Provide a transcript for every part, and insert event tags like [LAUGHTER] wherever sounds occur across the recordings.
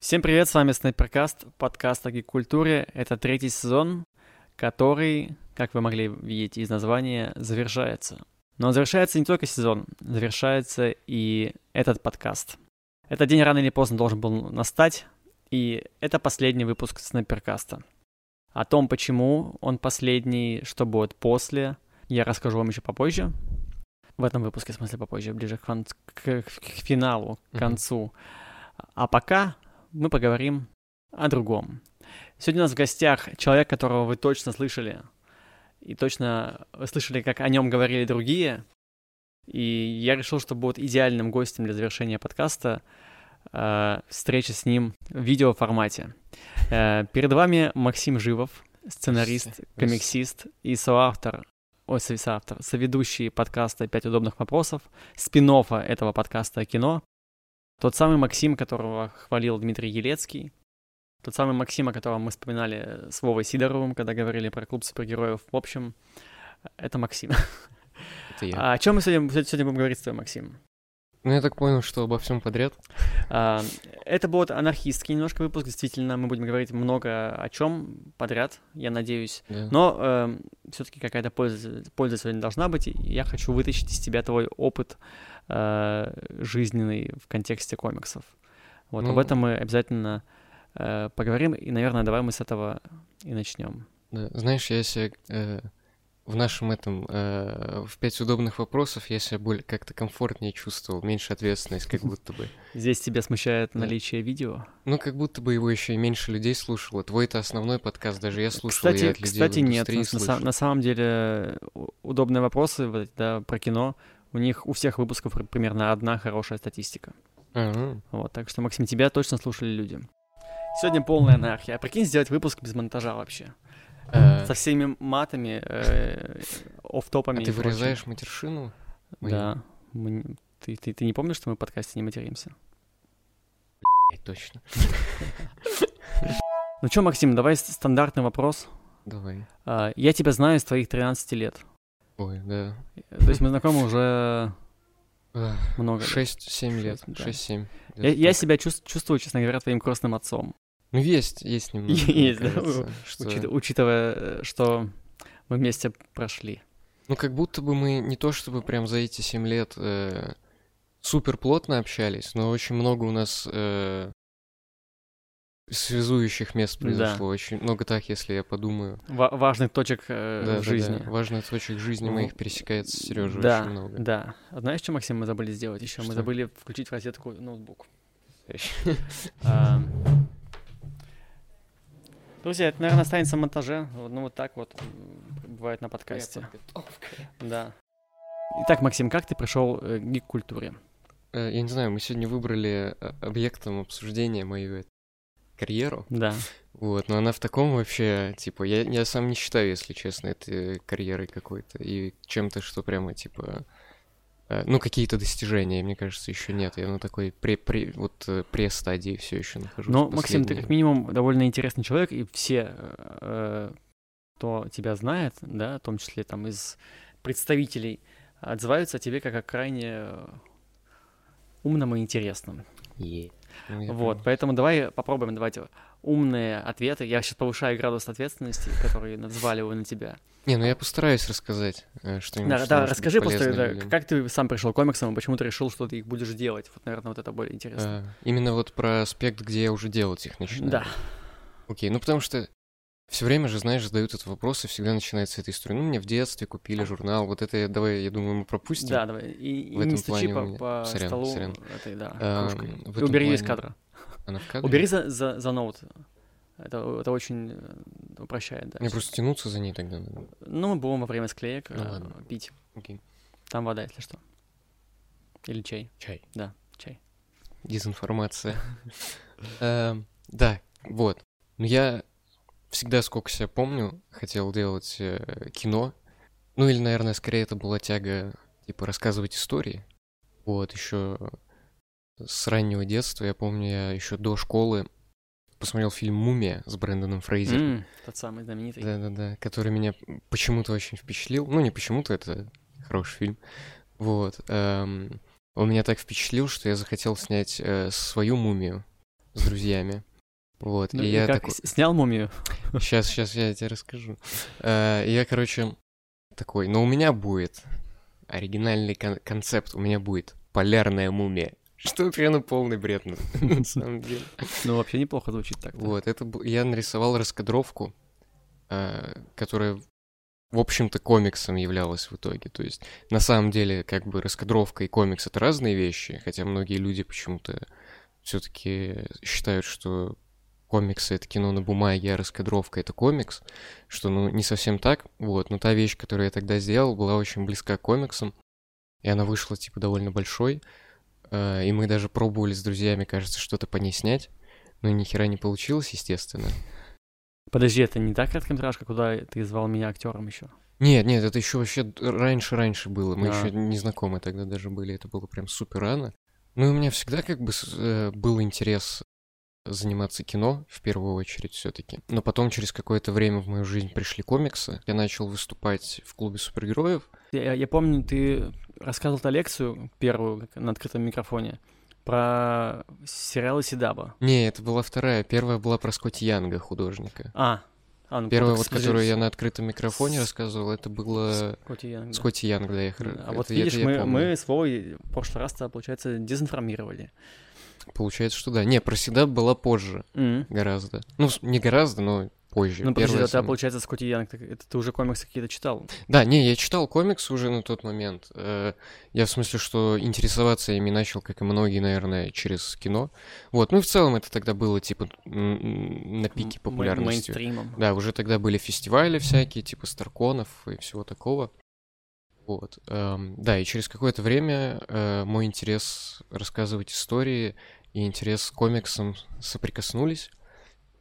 Всем привет, с вами Снайперкаст, подкаст о гик-культуре. Это третий сезон, который, как вы могли видеть из названия, завершается. Но завершается не только сезон, завершается и этот подкаст. Этот день рано или поздно должен был настать, и это последний выпуск Снайперкаста. О том, почему он последний, что будет после, я расскажу вам еще попозже. В этом выпуске, в смысле попозже, ближе к, фан- к, к финалу, к концу. Mm-hmm. А пока мы поговорим о другом. Сегодня у нас в гостях человек, которого вы точно слышали, и точно слышали, как о нем говорили другие. И я решил, что будет идеальным гостем для завершения подкаста э, встреча с ним в видеоформате. Э, перед вами Максим Живов, сценарист, комиксист и соавтор, ой, соавтор, соведущий подкаста «Пять удобных вопросов», спин этого подкаста о кино, тот самый Максим, которого хвалил Дмитрий Елецкий. Тот самый Максим, о котором мы вспоминали с Вовой Сидоровым, когда говорили про клуб супергероев. В общем, это Максим. Это я. А о чем мы сегодня, сегодня будем говорить с тобой, Максим? Ну, я так понял, что обо всем подряд. А, это будет анархистский немножко выпуск. Действительно, мы будем говорить много о чем подряд, я надеюсь. Да. Но э, все-таки какая-то польза, польза сегодня должна быть. И я хочу вытащить из тебя твой опыт э, жизненный в контексте комиксов. Вот ну, об этом мы обязательно э, поговорим. И, наверное, давай мы с этого и начнем. Да. Знаешь, я себе э, в нашем этом, э, в пять удобных вопросов я себя более как-то комфортнее чувствовал, меньше ответственность, как будто бы. [LAUGHS] Здесь тебя смущает наличие видео? Ну, как будто бы его еще и меньше людей слушало. Твой это основной подкаст, даже я слушал, кстати, я от людей Кстати, нет, на, на самом деле удобные вопросы да, про кино, у них у всех выпусков примерно одна хорошая статистика. Uh-huh. Вот, так что, Максим, тебя точно слушали люди. Сегодня полная анархия. А прикинь, сделать выпуск без монтажа вообще. Э, Со всеми матами, э, офтопами. А ты вырезаешь матершину? Да. Ты, ты, ты не помнишь, что мы в подкасте не материмся? Точно. Ну что, Максим, давай стандартный вопрос. Давай. А, я тебя знаю с твоих 13 лет. Ой, да. То есть мы знакомы уже много 6-7 лет. 6-7. Я, я себя чувств, чувствую, честно говоря, твоим крестным отцом. Ну, есть, есть немного. Есть, да, что... Учит, учитывая, что мы вместе прошли. Ну, как будто бы мы не то чтобы прям за эти 7 лет э, супер плотно общались, но очень много у нас э, связующих мест произошло. Да. Очень много так, если я подумаю. В- важных точек э, да, в жизни. Да. Важных точек жизни Ну, моих пересекается с Сережей Да, очень много. да. А знаешь, что, Максим, мы забыли сделать еще? Мы забыли включить в розетку ноутбук. [LAUGHS] Друзья, это, наверное, останется в монтаже. Ну, вот так вот бывает на подкасте. Да. Итак, Максим, как ты пришел э, к гик-культуре? Э, Я не знаю, мы сегодня выбрали э, объектом обсуждения мою карьеру. Да. Вот, но она в таком вообще, типа, я, я сам не считаю, если честно, это карьерой какой-то и чем-то, что прямо, типа, ну, какие-то достижения, мне кажется, еще нет. Я на такой пре, пре, вот э, пресс-стадии все еще нахожусь. Но, Максим, ты как минимум довольно интересный человек, и все, э, кто тебя знает, да, в том числе там из представителей, отзываются о тебе как о крайне э, умном и интересном. Е. Ну, Вот, понял. поэтому давай попробуем давать умные ответы. Я сейчас повышаю градус ответственности, который взваливаю на тебя. Не, ну я постараюсь рассказать э, что-нибудь. Да, что да, расскажи просто, да, как ты сам пришел к комиксам, и почему ты решил, что ты их будешь делать? Вот, наверное, вот это более интересно. А, именно вот про аспект, где я уже делать их начинаю. Да. Окей, ну потому что все время же, знаешь, задают этот вопрос, и всегда начинается эта история. Ну, мне в детстве купили журнал, вот это, я- давай, я думаю, мы пропустим. Да, давай. И, и В этом не стучи плане по, меня- по сорян, столу сорян. этой, да, Эм, кружкой. И убери из кадра. Она в кадре? Убери за, за, за ноут. Это, это очень э, упрощает, да. Мне просто тянуться за ней тогда надо. Ну, мы будем во время склеек Ну э, ладно. пить. Окей. Там вода, если что. Или чай. Чай. Да, чай. Дезинформация. [LAUGHS] Эм, Да, вот. Но я всегда, сколько себя помню, хотел делать э, кино. Ну или, наверное, скорее это была тяга, типа, рассказывать истории. Вот, еще с раннего детства, я помню, я еще до школы посмотрел фильм «Мумия» с Брэндоном Фрейзером. М, Тот самый знаменитый. Да-да-да, который меня почему-то очень впечатлил. Ну, не почему-то, это хороший фильм. Вот. эм, он меня так впечатлил, что я захотел снять э, свою мумию с друзьями. Вот, Ну, и и я как, такой... снял мумию? Сейчас, сейчас я тебе расскажу. Э, Я, короче, такой, но у меня будет оригинальный кон- концепт, у меня будет полярная мумия. Что вообще полный бред, [LAUGHS] на самом деле. Ну, вообще неплохо звучит так. Вот, это я нарисовал раскадровку, э, которая, в общем-то, комиксом являлась в итоге. То есть, на самом деле, как бы раскадровка и комикс — это разные вещи, хотя многие люди почему-то все-таки считают, что комиксы — это кино на бумаге, а раскадровка — это комикс, что, ну, не совсем так, вот. Но та вещь, которую я тогда сделал, была очень близка к комиксам, и она вышла, типа, довольно большой, и мы даже пробовали с друзьями, кажется, что-то по ней снять, но ни хера не получилось, естественно. Подожди, это не та короткометражка, куда ты звал меня актером еще? Нет, нет, это еще вообще раньше-раньше было. Мы А. еще не знакомы тогда даже были. Это было прям супер рано. Ну и у меня всегда как бы э, был интерес заниматься кино в первую очередь все-таки. Но потом через какое-то время в мою жизнь пришли комиксы. Я начал выступать в клубе супергероев. Я, я помню, ты рассказывал эту лекцию первую на открытом микрофоне про сериалы Сидаба. Не, это была вторая. Первая была про Скотти Янга, художника. А, а ну, Первая, вот, вот, которую я с- на открытом микрофоне рассказывал, это было Скотти Янг. Скотти Янг, да, я А вот это я- видишь, это я мы, помню. мы с Вовой в прошлый раз, получается, дезинформировали. Получается, что да. Не, про Седап была позже М. гораздо. Ну, не гораздо, но позже. Ну, подожди, самая- получается, Скотти Янг, это ты уже комиксы какие-то читал? Да, не, я читал комикс уже на тот момент. Э, Я в смысле, что интересоваться ими начал, как и многие, наверное, через кино. Вот, ну и в целом это тогда было, типа, на пике популярности. Мейнстримом. Да, уже тогда были фестивали всякие, типа Старконов и всего такого. Вот. эм, да, и через какое-то время э, мой интерес рассказывать истории и интерес к комиксам соприкоснулись.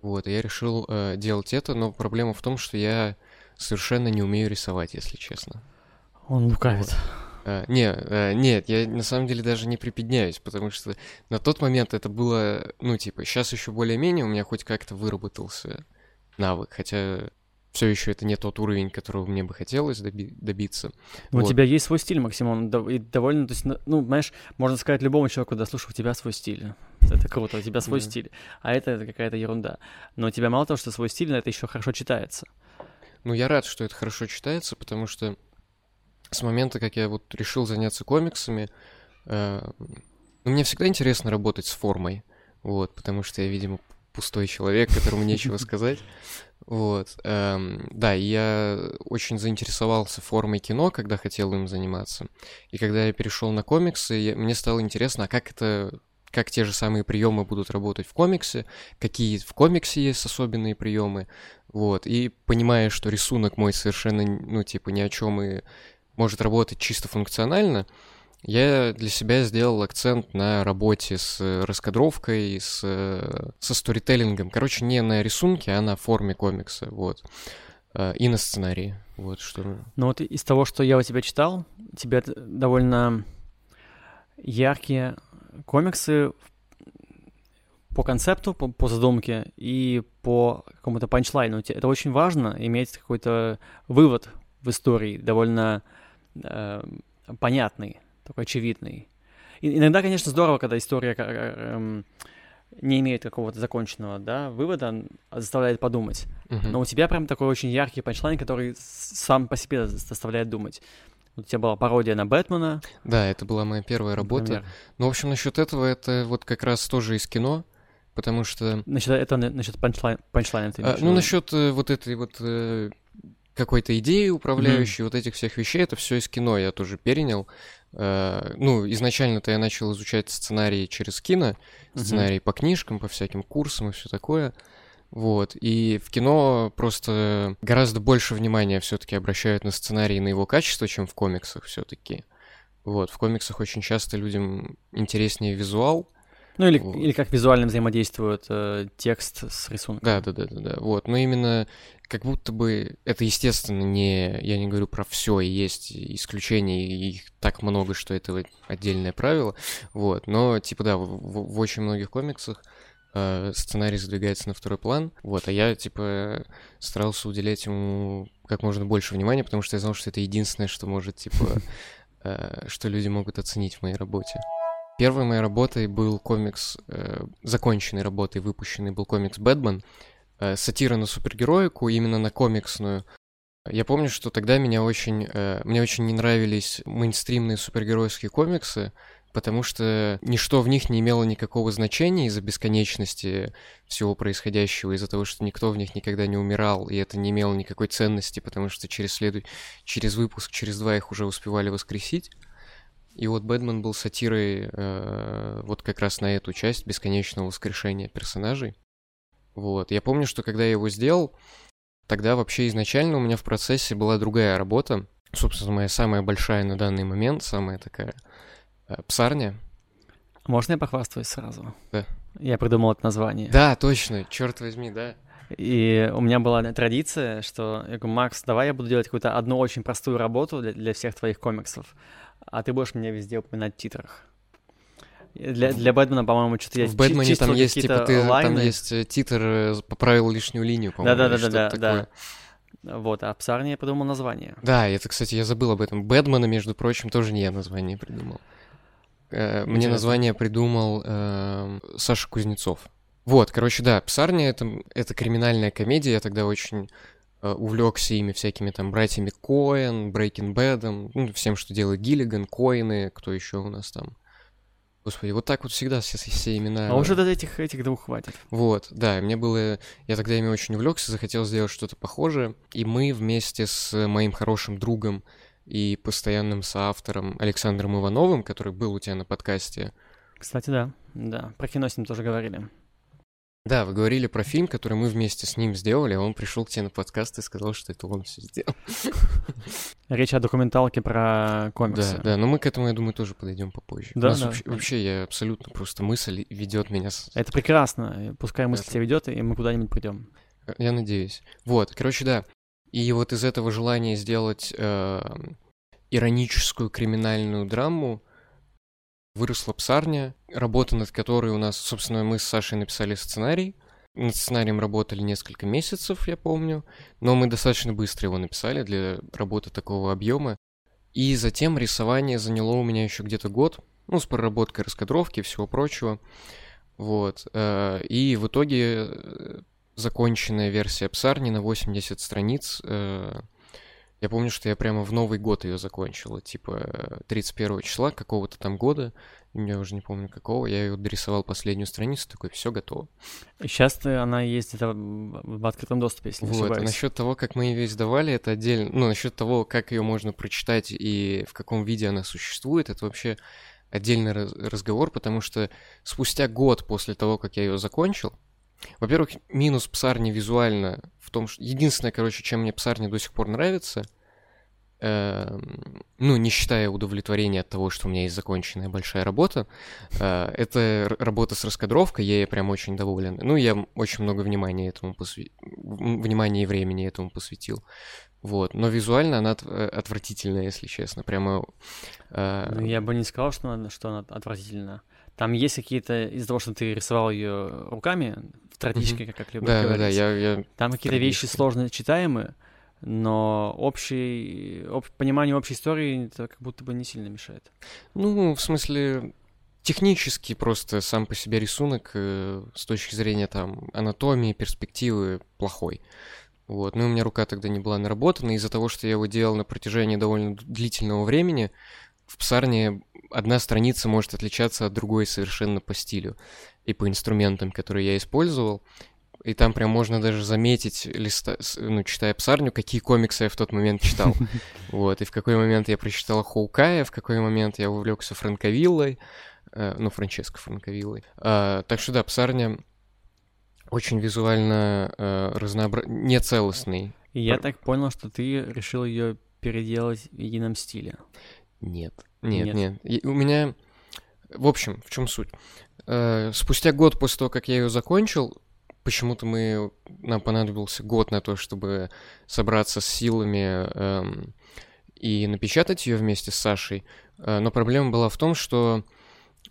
Вот, и я решил э, делать это, но проблема в том, что я совершенно не умею рисовать, если честно. Он лукавит. Э, не, э, нет, я на самом деле даже не припедняюсь, потому что на тот момент это было, ну, типа, сейчас еще более-менее у меня хоть как-то выработался навык, хотя все еще это не тот уровень, которого мне бы хотелось доби- добиться. Ну, У Вот. тебя есть свой стиль, Максим, он дов- и довольно, то есть, ну, ну, знаешь, можно сказать любому человеку, да, слушай, у тебя свой стиль. Это круто, у тебя свой стиль. А это, это какая-то ерунда. Но у тебя мало того, что свой стиль, но это еще хорошо читается. Ну, я рад, что это хорошо читается, потому что с момента, как я вот решил заняться комиксами, э, ну, мне всегда интересно работать с формой, вот, потому что я, видимо, пустой человек, которому нечего [LAUGHS] сказать. Вот. эм, да, я очень заинтересовался формой кино, когда хотел им заниматься. И когда я перешел на комиксы, я- мне стало интересно, а как это как те же самые приемы будут работать в комиксе, какие в комиксе есть особенные приемы, вот, и понимая, что рисунок мой совершенно, ну, типа, ни о чем и может работать чисто функционально, я для себя сделал акцент на работе с э, раскадровкой, с, э, со сторителлингом. Короче, не на рисунке, а на форме комикса, вот. Э, И на сценарии, вот что... Но вот из того, что я у тебя читал, у тебя т- довольно яркие комиксы по концепту, по, по задумке и по какому-то панчлайну. Это очень важно, иметь какой-то вывод в истории, довольно э, понятный, такой очевидный. И иногда, конечно, здорово, когда история ка- э, эм, не имеет какого-то законченного да, вывода, а заставляет подумать. Мгм. Но у тебя прям такой очень яркий панчлайн, который сам по себе за- заставляет думать. У тебя была пародия на Бэтмена. Да, это была моя первая работа. например. Ну, в общем, насчет этого, это вот как раз тоже из кино, потому что... Насчет, это на- насчет панчлайн, панчлайна ты А, ну, насчет э, вот этой вот э, какой-то идеи управляющей, вот этих всех вещей, это все из кино я тоже перенял. Э, ну, изначально-то я начал изучать сценарии через кино, сценарии по книжкам, по всяким курсам и все такое. Вот. И в кино просто гораздо больше внимания все-таки обращают на сценарий и на его качество, чем в комиксах все-таки. Вот. В комиксах очень часто людям интереснее визуал, Ну или, Вот. или как визуально взаимодействует э, текст с рисунком. Да, да, да, да, да. Вот. Но именно как будто бы это, естественно, не. Я не говорю про все, и есть исключения, и их так много, что это отдельное правило. Вот. Но, типа, да, в, в- в очень многих комиксах э, сценарий задвигается на второй план. Вот, а я, типа, старался уделять ему как можно больше внимания, потому что я знал, что это единственное, что может, типа, [LAUGHS] э, что люди могут оценить в моей работе. Первой моей работой был комикс, э, законченной работой, выпущенный был комикс «Бэтмен», э, сатира на супергероику, именно на комиксную. Я помню, что тогда меня очень, э, мне очень не нравились мейнстримные супергеройские комиксы, потому что ничто в них не имело никакого значения из-за бесконечности всего происходящего, из-за того, что никто в них никогда не умирал, и это не имело никакой ценности, потому что через, следу... через выпуск, через два их уже успевали воскресить. И вот Бэтмен был сатирой э, вот как раз на эту часть бесконечного воскрешения персонажей. Вот. Я помню, что когда я его сделал, тогда вообще изначально у меня в процессе была другая работа. Собственно, моя самая большая на данный момент, самая такая э, псарня. Можно я похвастаюсь сразу? Да. Я придумал это название. Да, точно, черт возьми, да. И у меня была традиция, что я говорю, Макс, давай я буду делать какую-то одну очень простую работу для, для всех твоих комиксов а ты будешь меня везде упоминать в титрах. Для, для Бэтмена, по-моему, что-то есть В Бэтмене там есть, типа, ты, лайны. там есть э, титр э, «Поправил лишнюю линию», по-моему, Да-да-да, да, да. Вот, а Псарни я придумал название. Да, это, кстати, я забыл об этом. Бэтмена, между прочим, тоже не я название придумал. Э, мне название придумал э, Саша Кузнецов. Вот, короче, да, Псарня это, это криминальная комедия. Я тогда очень увлекся ими всякими там братьями Коэн, Брейкин Бэдом, ну, всем, что делает Гиллиган, Коины, кто еще у нас там. Господи, вот так вот всегда все, все имена. А уже до этих, этих двух хватит. Вот, да, мне было... Я тогда ими очень увлекся, захотел сделать что-то похожее. И мы вместе с моим хорошим другом и постоянным соавтором Александром Ивановым, который был у тебя на подкасте. Кстати, да, да, про кино с ним тоже говорили. Да, вы говорили про фильм, который мы вместе с ним сделали, а он пришел к тебе на подкаст и сказал, что это он все сделал. [LAUGHS] Речь о документалке про комиксы. Да, да, но мы к этому, я думаю, тоже подойдем попозже. Да, да. Вообще, вообще, я абсолютно просто мысль ведет меня. С... Это прекрасно. Пускай мысль это... тебя ведет, и мы куда-нибудь придем. Я надеюсь. Вот, короче, да. И вот из этого желания сделать э, ироническую криминальную драму выросла псарня, работа над которой у нас, собственно, мы с Сашей написали сценарий. Над сценарием работали несколько месяцев, я помню, но мы достаточно быстро его написали для работы такого объема. И затем рисование заняло у меня еще где-то год, ну, с проработкой раскадровки и всего прочего. Вот. Э, и в итоге э, законченная версия Псарни на 80 страниц э, я помню, что я прямо в Новый год ее закончила, типа 31 числа какого-то там года, я уже не помню какого, я ее дорисовал последнюю страницу, такой, все готово. Сейчас она есть это в открытом доступе, если не вот, ошибаюсь. насчет того, как мы ее издавали, это отдельно, ну, насчет того, как ее можно прочитать и в каком виде она существует, это вообще отдельный разговор, потому что спустя год после того, как я ее закончил, во-первых, минус псарни визуально в том, что... Единственное, короче, чем мне псарни до сих пор нравится, э, ну, не считая удовлетворения от того, что у меня есть законченная большая работа, э, это работа с раскадровкой, я ей прям очень доволен. Ну, я очень много внимания этому посвятил, внимания и времени этому посвятил. Вот, но визуально она э, отвратительная, если честно, прямо... Э... Ну, я бы не сказал, что она, что она отвратительна. Там есть какие-то, из-за того, что ты рисовал ее руками, в традичке, mm-hmm. как любят да, говорить. Да, да, я, я... Там какие-то вещи сложно читаемые, но общий, об, понимание общей истории это как будто бы не сильно мешает. Ну, в смысле, технически просто сам по себе рисунок э, с точки зрения там анатомии, перспективы плохой. Вот. Ну, у меня рука тогда не была наработана, из-за того, что я его делал на протяжении довольно длительного времени, в псарне одна страница может отличаться от другой совершенно по стилю и по инструментам, которые я использовал. И там прям можно даже заметить, листа, ну, читая псарню, какие комиксы я в тот момент читал. [LAUGHS] Вот, и в какой момент я прочитал Хоукая, в какой момент я увлекся Франковиллой, э, ну, Франческо Франковиллой. А, так что да, псарня очень визуально э, разнообра... нецелостный. И я так понял, что ты решил ее переделать в едином стиле. Нет. Нет, нет. нет. у меня... В общем, в чем суть? Э, спустя год после того, как я ее закончил, почему-то мы нам понадобился год на то, чтобы собраться с силами эм, и напечатать ее вместе с Сашей. Э, но проблема была в том, что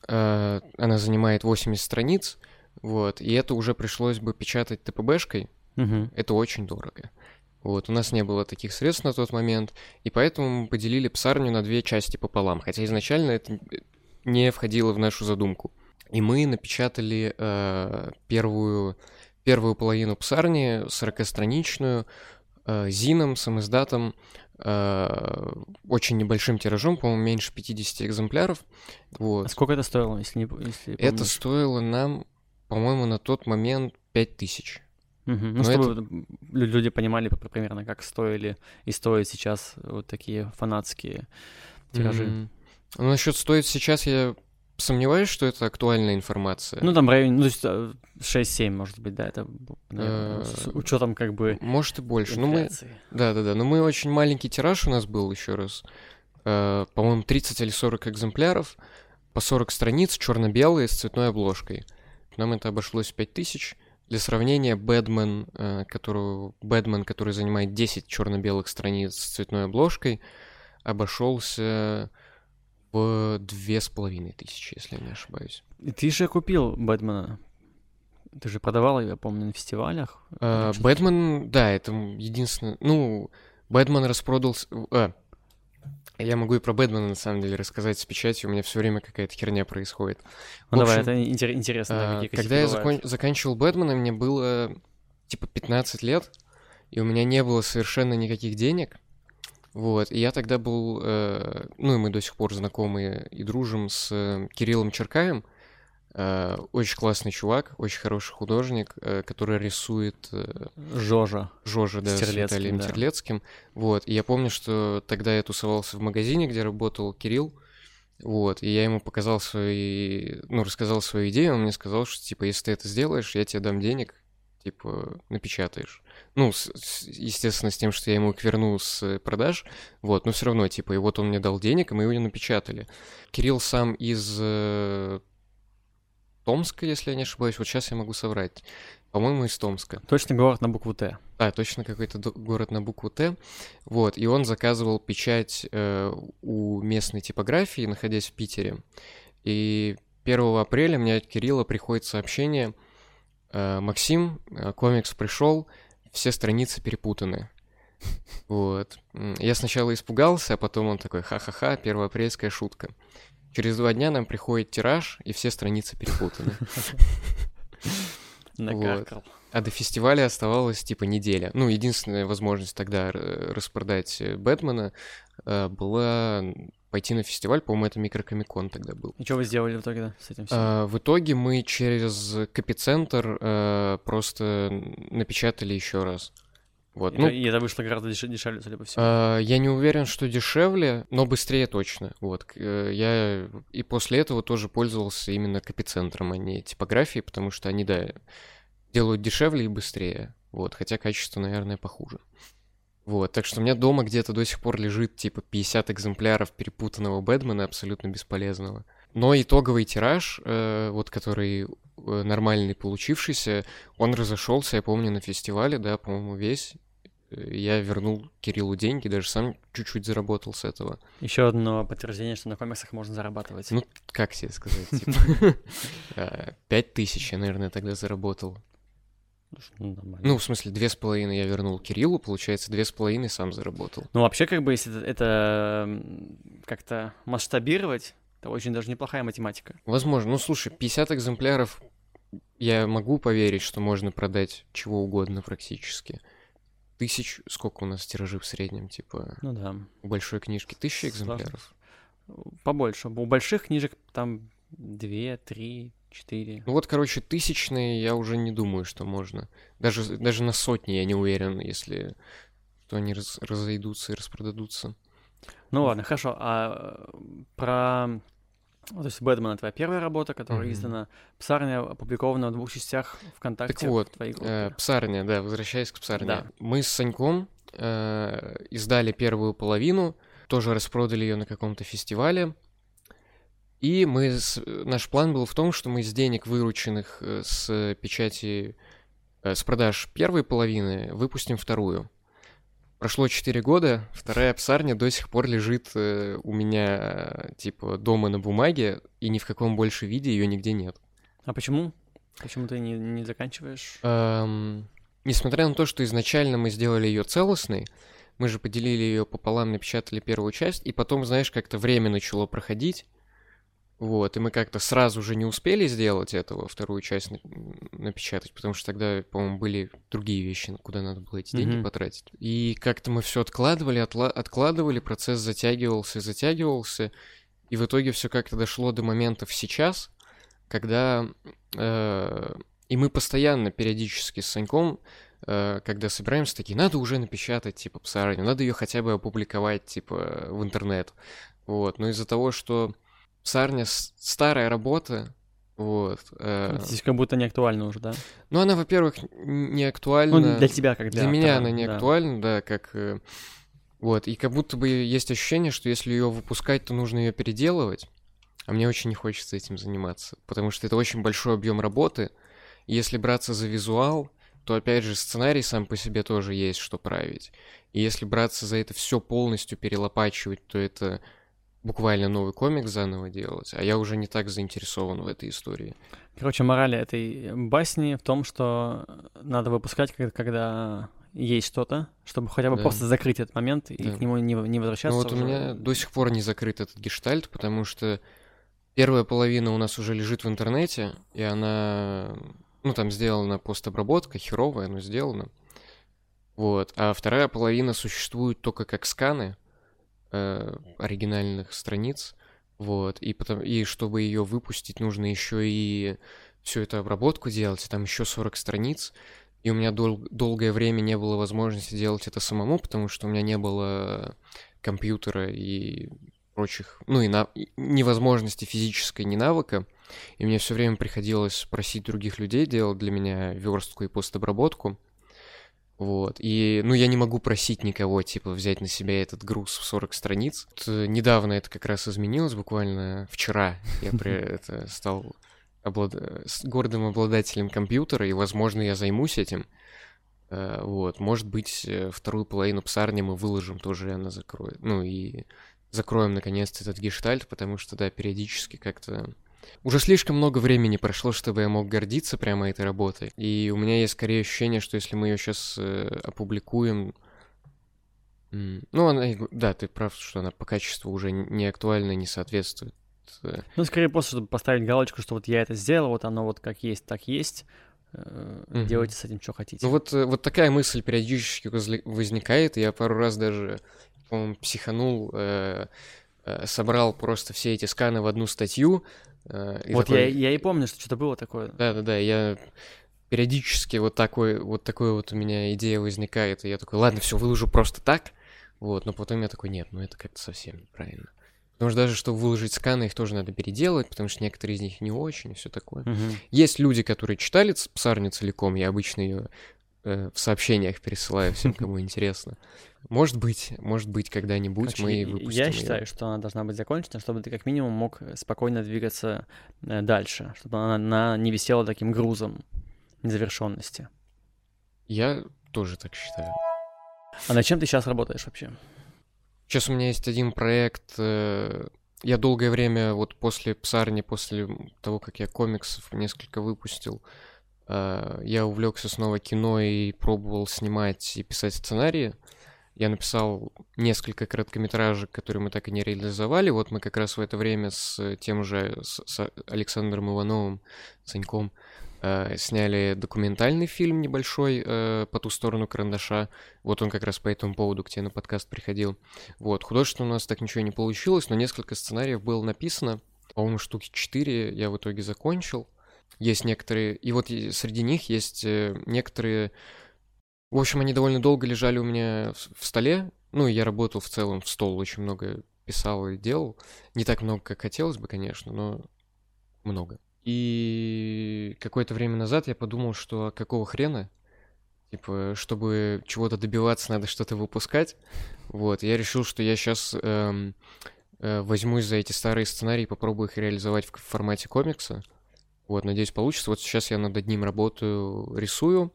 э, она занимает 80 страниц, вот, и это уже пришлось бы печатать ТПБшкой. Угу. Это очень дорого. Вот, у нас не было таких средств на тот момент, и поэтому мы поделили псарню на две части пополам. Хотя изначально это не входило в нашу задумку. И мы напечатали э, первую, первую половину псарни, 40-страничную, э, зином, самоиздатом, э, очень небольшим тиражом, по-моему, меньше 50 экземпляров. Вот. А сколько это стоило, если не если Это стоило нам, по-моему, на тот момент 5000. Мгм. Ну, но чтобы лю- люди понимали примерно, как стоили и стоят сейчас вот такие фанатские тиражи. М. Ну, насчет стоит сейчас, я сомневаюсь, что это актуальная информация. Ну, там в районе, ну, то есть э, 6-7, может быть, да, это, наверное, Э, с учетом как бы Может и больше. Ну, мы, инфляции. Да, да, да. Но мы очень маленький тираж у нас был еще раз. Э, по-моему, 30 или 40 экземпляров, по 40 страниц, черно-белые, с цветной обложкой. Нам это обошлось в 5000. Для сравнения, Бэдмен, э, которого, Бэдмен, который занимает 10 черно-белых страниц с цветной обложкой, обошелся в две с половиной тысячи, если я не ошибаюсь. И ты же купил Бэтмена. Ты же продавал ее, я помню, на фестивалях. А. Бэтмен, да, это единственное... Ну, Бэтмен распродался... А, я могу и про Бэтмена, на самом деле, рассказать с печатью. У меня все время какая-то херня происходит. Ну В давай, общем, это интер- интересно, да, а, Когда я закон- заканчивал Бэтмена, мне было типа 15 лет, и у меня не было совершенно никаких денег. Вот, и я тогда был, э, ну и мы до сих пор знакомы и дружим с э, Кириллом Черкаем. Э, очень классный чувак, очень хороший художник, э, который рисует э, Жожа. Жожа, да, с Виталием да. Терлецким. Вот, и я помню, что тогда я тусовался в магазине, где работал Кирилл, вот, и я ему показал свои, ну, рассказал свою идею, он мне сказал, что, типа, если ты это сделаешь, я тебе дам денег, типа, напечатаешь. Ну, с- с- естественно, с тем, что я ему их верну с продаж, вот, но все равно, типа, и вот он мне дал денег, и мы его напечатали. Кирилл сам из Томска, если я не ошибаюсь, вот сейчас я могу соврать. По-моему, из Томска. Точно город на букву Т. А, точно какой-то город на букву Т. Вот, и он заказывал печать э, у местной типографии, находясь в Питере. И 1 апреля мне от Кирилла приходит сообщение. э, Максим, э, комикс пришел, все страницы перепутаны. Вот. Я сначала испугался, а потом он такой, ха-ха-ха, первоапрельская шутка. Через два дня нам приходит тираж, и все страницы перепутаны. [LAUGHS] Накаркал. А до фестиваля оставалась типа неделя. Ну, единственная возможность тогда э, распродать э, Бэтмена э, была пойти на фестиваль, по-моему, это микрокомикон тогда был. И что вы сделали в итоге да, с этим всем? А, в итоге мы через Копицентр э, просто напечатали еще раз. Вот, И ну, и это вышло гораздо деш- дешевле, судя по всему. а, я не уверен, что дешевле, но быстрее точно. Вот, э, я и после этого тоже пользовался именно Копицентром, а не типографией, потому что они, да, делают дешевле и быстрее. Вот, хотя качество, наверное, похуже. Вот, так что у меня дома где-то до сих пор лежит типа 50 экземпляров перепутанного Бэтмена, абсолютно бесполезного. Но итоговый тираж, э, вот который э, нормальный получившийся, он разошелся, я помню, на фестивале, да, по-моему, весь. Я вернул Кириллу деньги, даже сам чуть-чуть заработал с этого. Еще одно подтверждение, что на комиксах можно зарабатывать. Ну, как тебе сказать, типа, [LAUGHS] э, пять тысяч я, наверное, тогда заработал. Ну. Ну, в смысле, две с половиной я вернул Кириллу, получается, две с половиной сам заработал. Ну, вообще, как бы, если это, это, м, как-то масштабировать, это очень даже неплохая математика. Возможно. Ну, слушай, 50 экземпляров я могу поверить, что можно продать чего угодно практически. Тысяч... Сколько у нас тиражи в среднем, типа, Ну да. у большой книжки? Тысяча экземпляров? Побольше. У больших книжек там две, три, четыре. Ну вот, короче, тысячные я уже не думаю, что можно. Даже, даже на сотни я не уверен, если что они раз- разойдутся и распродадутся. Ну ладно, хорошо. А э, про... ну, То есть Бэтмен — это твоя первая работа, которая Мгм. издана. Псарня опубликована в двух частях ВКонтакте. Так вот, твоей группе. Э, Псарня, да, возвращаясь к Псарне. Да. Мы с Саньком э, издали первую половину, тоже распродали ее на каком-то фестивале. И мы с- наш план был в том, что мы с денег, вырученных э, с печати, э, с продаж первой половины, выпустим вторую. Прошло 4 года, вторая псарня до сих пор лежит э, у меня, э, типа, дома на бумаге, и ни в каком больше виде ее нигде нет. А почему? Почему ты не, не заканчиваешь? Эм, несмотря на то, что изначально мы сделали ее целостной, мы же поделили ее пополам, напечатали первую часть, и потом, знаешь, как-то время начало проходить. Вот, и мы как-то сразу же не успели сделать этого, вторую часть напечатать, потому что тогда, по-моему, были другие вещи, куда надо было эти деньги mm-hmm. потратить. И как-то мы все откладывали, отла- откладывали, процесс затягивался, затягивался, и в итоге все как-то дошло до моментов сейчас, когда... Э- и мы постоянно, периодически с Саньком, э- когда собираемся, такие, надо уже напечатать, типа, псарню, надо ее хотя бы опубликовать, типа, в интернет. Вот, но из-за того, что Сарня старая работа, вот. Э... Здесь как будто не актуально уже, да? Ну, она, во-первых, не актуальна. Ну, для тебя как для Для меня она не да. актуальна, да, как... Э... Вот, и как будто бы есть ощущение, что если ее выпускать, то нужно ее переделывать. А мне очень не хочется этим заниматься, потому что это очень большой объем работы. И если браться за визуал, то опять же сценарий сам по себе тоже есть что править. И если браться за это все полностью перелопачивать, то это буквально новый комик заново делать, а я уже не так заинтересован в этой истории. Короче, мораль этой басни в том, что надо выпускать, когда есть что-то, чтобы хотя бы да. просто закрыть этот момент да. и к нему не, не возвращаться. Ну вот уже. у меня до сих пор не закрыт этот гештальт, потому что первая половина у нас уже лежит в интернете, и она, ну там сделана постобработка, херовая, но сделана. Вот. А вторая половина существует только как сканы, э, оригинальных страниц, вот, и, потом, и чтобы ее выпустить, нужно еще и всю эту обработку делать, там еще 40 страниц, и у меня дол- долгое время не было возможности делать это самому, потому что у меня не было компьютера и прочих, ну и на... невозможности физической, ни навыка, и мне все время приходилось просить других людей делать для меня верстку и постобработку, вот. И, ну, я не могу просить никого, типа, взять на себя этот груз в 40 страниц. Вот, э, недавно это как раз изменилось, буквально вчера я при [LAUGHS] это стал облад... гордым обладателем компьютера, и, возможно, я займусь этим. Э, вот. Может быть, э, вторую половину псарни мы выложим, тоже она закроет. Ну, и закроем, наконец-то, этот гештальт, потому что, да, периодически как-то уже слишком много времени прошло, чтобы я мог гордиться прямо этой работой. И у меня есть скорее ощущение, что если мы ее сейчас э, опубликуем, ну, она, да, ты прав, что она по качеству уже не актуальна, не соответствует. Э. Ну, скорее просто, чтобы поставить галочку, что вот я это сделал, вот оно вот как есть, так есть. Угу. Делайте с этим, что хотите. Ну, вот, э, вот такая мысль периодически возникает. Я пару раз даже, по-моему, психанул, э, собрал просто все эти сканы в одну статью, и вот такой... я, я и помню, что что-то было такое. Да-да-да, я периодически вот такой, вот такой вот у меня идея возникает, и я такой, ладно, все, выложу просто так, вот, но потом я такой, нет, ну это как-то совсем неправильно. Потому что даже чтобы выложить сканы, их тоже надо переделывать, потому что некоторые из них не очень, и все такое. Угу. Есть люди, которые читали псарню целиком, я обычно ее э, в сообщениях пересылаю всем, кому интересно. Может быть, может быть, когда-нибудь Короче, мы выпустим Я считаю, что она должна быть закончена, чтобы ты как минимум мог спокойно двигаться э, дальше, чтобы она, она не висела таким грузом незавершенности. Я тоже так считаю. А над чем ты сейчас работаешь вообще? Сейчас у меня есть один проект. Э, я долгое время, вот после псарни, после того, как я комиксов несколько выпустил, э, я увлекся снова кино и пробовал снимать и писать сценарии. Я написал несколько короткометражек, которые мы так и не реализовали. Вот мы как раз в это время с тем же с, с Александром Ивановым, Саньком, э, сняли документальный фильм небольшой э, по ту сторону карандаша. Вот он как раз по этому поводу к тебе на подкаст приходил. Вот, художественно у нас так ничего не получилось, но несколько сценариев было написано. По-моему, штуки четыре я в итоге закончил. Есть некоторые... И вот среди них есть э, некоторые в общем, они довольно долго лежали у меня в столе. Ну, я работал в целом в стол, очень много писал и делал. Не так много, как хотелось бы, конечно, но много. И какое-то время назад я подумал, что а какого хрена? Типа, чтобы чего-то добиваться, надо что-то выпускать. Вот, я решил, что я сейчас эм, э, возьмусь за эти старые сценарии, попробую их реализовать в формате комикса. Вот, надеюсь, получится. Вот сейчас я над одним работаю, рисую.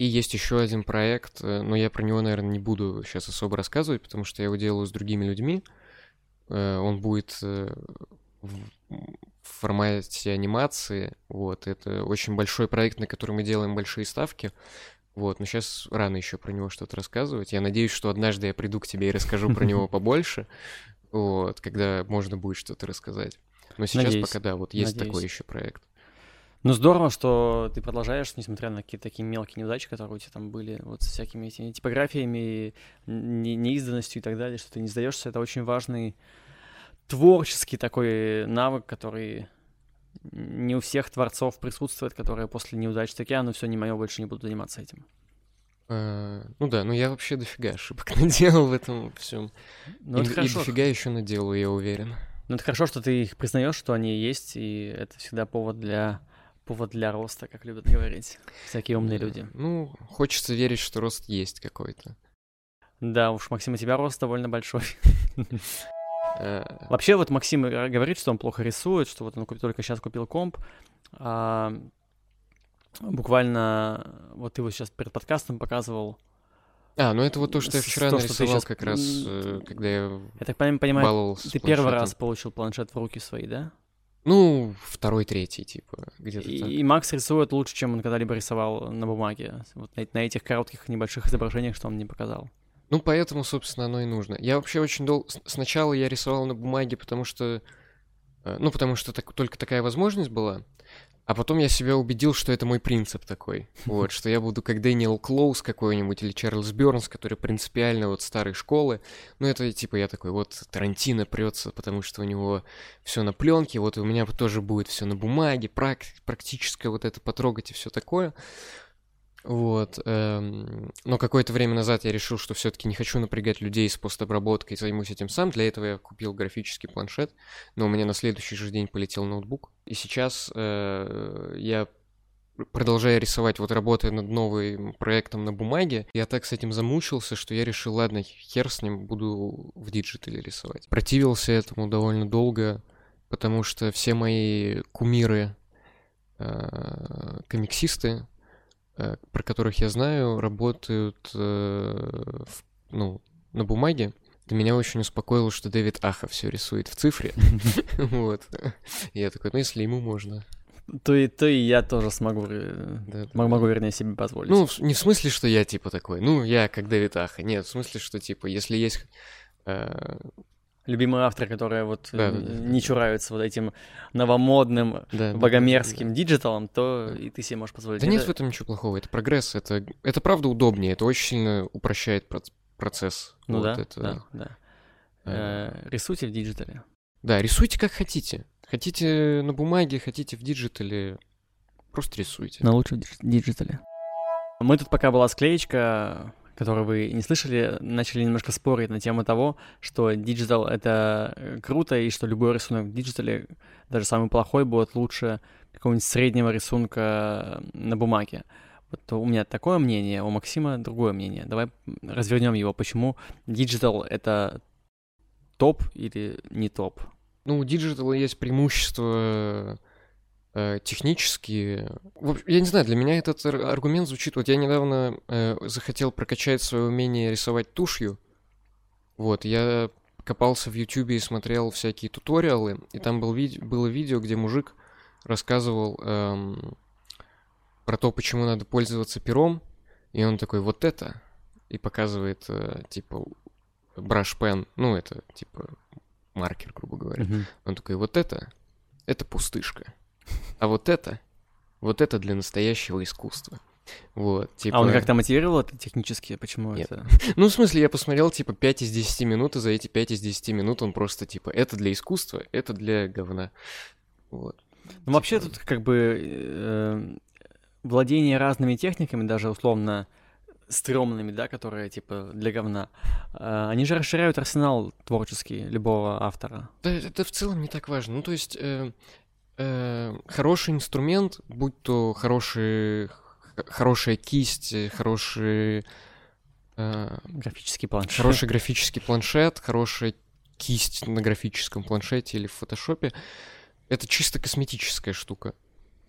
И есть еще один проект, э, но я про него, наверное, не буду сейчас особо рассказывать, потому что я его делаю с другими людьми. Э, он будет э, в формате анимации. Вот, это очень большой проект, на который мы делаем большие ставки. Вот, но сейчас рано еще про него что-то рассказывать. Я надеюсь, что однажды я приду к тебе и расскажу про него [LAUGHS] побольше. Вот, когда можно будет что-то рассказать. Но сейчас Надеюсь. пока да, вот есть Надеюсь. такой еще проект. Ну, здорово, что ты продолжаешь, несмотря на какие-то такие мелкие неудачи, которые у тебя там были, вот с всякими этими типографиями, не- неизданностью и так далее, что ты не сдаешься. Это очень важный творческий такой навык, который не у всех творцов присутствует, которые после неудач такие, а ну все, не мое, больше не буду заниматься этим. Э, Ну да, ну я вообще дофига ошибок [LAUGHS] наделал в этом всем. Ну, и, это и хорошо. дофига еще наделаю, я уверен. Ну, это хорошо, что ты их признаешь, что они есть, и это всегда повод для повод для роста, как любят говорить всякие умные Да. люди. Ну, хочется верить, что рост есть какой-то. Да уж, Максим, у тебя рост довольно большой. [LAUGHS] Э, Вообще, вот Максим говорит, что он плохо рисует, что вот он только сейчас купил комп. а, буквально, вот ты вот сейчас перед подкастом показывал. А, ну это вот то, что я вчера то, нарисовал щас- как раз, э, когда я Я так поним- понимаю, баловался ты первый раз получил планшет в руки свои, да? Ну, второй, третий, типа, где-то И, так. и Макс рисует лучше, чем он когда-либо рисовал на бумаге. Вот на, на этих коротких небольших изображениях, что он мне показал. Ну, поэтому, собственно, оно и нужно. Я вообще очень долго... Сначала я рисовал на бумаге, потому что... э, Ну, потому что так- только такая возможность была. А потом я себя убедил, что это мой принцип такой. [LAUGHS] Вот, что я буду как Дэниел Клоуз какой-нибудь или Чарльз Бёрнс, который принципиально вот старой школы. Ну, это типа я такой, вот Тарантино прется, потому что у него все на пленке, вот у меня тоже будет все на бумаге, прак- практическое вот это потрогать и все такое. Вот. эм, Но какое-то время назад я решил, что все-таки не хочу напрягать людей с постобработкой, займусь этим сам. Для этого я купил графический планшет, но у меня на следующий же день полетел ноутбук. И сейчас э, я продолжая рисовать, вот работая над новым проектом на бумаге, я так с этим замучился, что я решил, ладно, хер с ним, буду в диджитале рисовать. Противился этому довольно долго, потому что все мои кумиры, э, комиксисты, про которых я знаю, работают э, ну, на бумаге. Это меня очень успокоило, что Дэвид Аха все рисует в цифре. [LAUGHS] Вот. Я такой, ну если ему можно. То и, то и я тоже смогу, э, Да, могу, вернее, себе позволить. Ну, не в смысле, что я типа такой, ну, я как Дэвид Аха. Нет, в смысле, что типа, если есть... э, Любимые авторы, которые вот э, Да, да, да. не чураются вот этим новомодным, да, да, богомерзким да, диджиталом, то Да. и ты себе можешь позволить. Да нет в Это- этом ничего плохого, это прогресс, это, это правда удобнее, это очень сильно упрощает проц- процесс. Ну Вот да, это, да, да. э, Э, Рисуйте в диджитале. Да, рисуйте как хотите. Хотите на бумаге, хотите в диджитале, просто рисуйте. На лучшем дидж- диджитале. Мы тут, пока была склеечка, которую вы не слышали, начали немножко спорить на тему того, что диджитал — это э, круто, и что любой рисунок в диджитале, даже самый плохой, будет лучше какого-нибудь среднего рисунка на бумаге. Вот у меня такое мнение, у Максима другое мнение. Давай развернем его. Почему диджитал — это топ или не топ? Ну, у диджитала есть преимущества э, общем, я не знаю, для меня этот ар- аргумент звучит. Вот я недавно э, захотел прокачать свое умение рисовать тушью. Вот, я копался в Ютубе и смотрел всякие туториалы, и там был ви- было видео, где мужик рассказывал эм, про то, почему надо пользоваться пером, и он такой, вот это, и показывает, э, типа, pen, ну, это, типа, маркер, грубо говоря. Он такой, вот это, это пустышка. А вот это, вот это для настоящего искусства. Вот, типа... А он как-то мотивировал это технически? Почему Нет. это? [LAUGHS] Ну, в смысле, я посмотрел, типа, 5 из 10 минут, и за эти 5 из 10 минут он просто, типа, это для искусства, это для говна. Вот. Ну, вообще Типа- тут как бы э, владение разными техниками, даже условно стрёмными, да, которые типа для говна, э, они же расширяют арсенал творческий любого автора. Да, это в целом не так важно. Ну, то есть, э, э, хороший инструмент, будь то хороший, хорошая кисть, хороший, э, Графический планшет. хороший графический планшет, хорошая кисть на графическом планшете или в фотошопе, это чисто косметическая штука.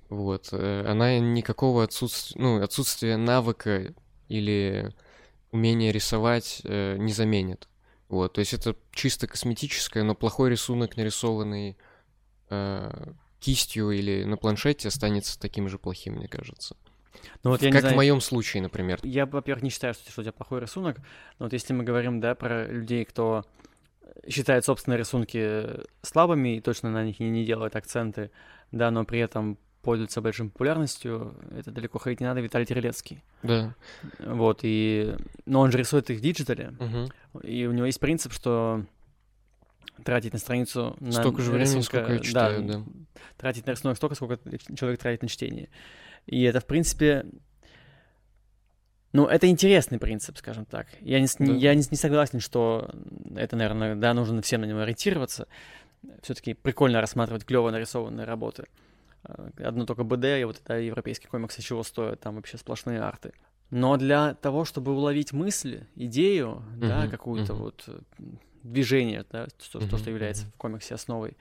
Вот. э, Она никакого отсутствия, ну, отсутствия навыка или умения рисовать э, не заменит. Вот. То есть это чисто косметическое, но плохой рисунок, нарисованный э, кистью или на планшете, останется таким же плохим, мне кажется. Ну вот я как знаю, в моем случае, например. Я, во-первых, не считаю, что, что у тебя плохой рисунок, но вот если мы говорим, да, про людей, кто считает собственные рисунки слабыми и точно на них не, не делает акценты, да, но при этом пользуется большой популярностью, это далеко ходить не надо, Виталий Терлецкий. Да. Вот, и... Но он же рисует их в диджитале, Мгм. и у него есть принцип, что тратить на страницу... На Столько же времени, рисунка- сколько я читаю, да. Тратить на рисунок столько, сколько человек тратит на чтение. И это, в принципе... Ну, это интересный принцип, скажем так. Я не, Да. я не, не согласен, что это, наверное, да, нужно всем на него ориентироваться. Все-таки прикольно рассматривать клево нарисованные работы. А, Одно только БД и вот это европейские комиксы чего стоят, там вообще сплошные арты. Но для того, чтобы уловить мысль, идею, да, Мгм, какую-то мгм. вот э, движение, да, то, то, Мгм, что является в комиксе основой,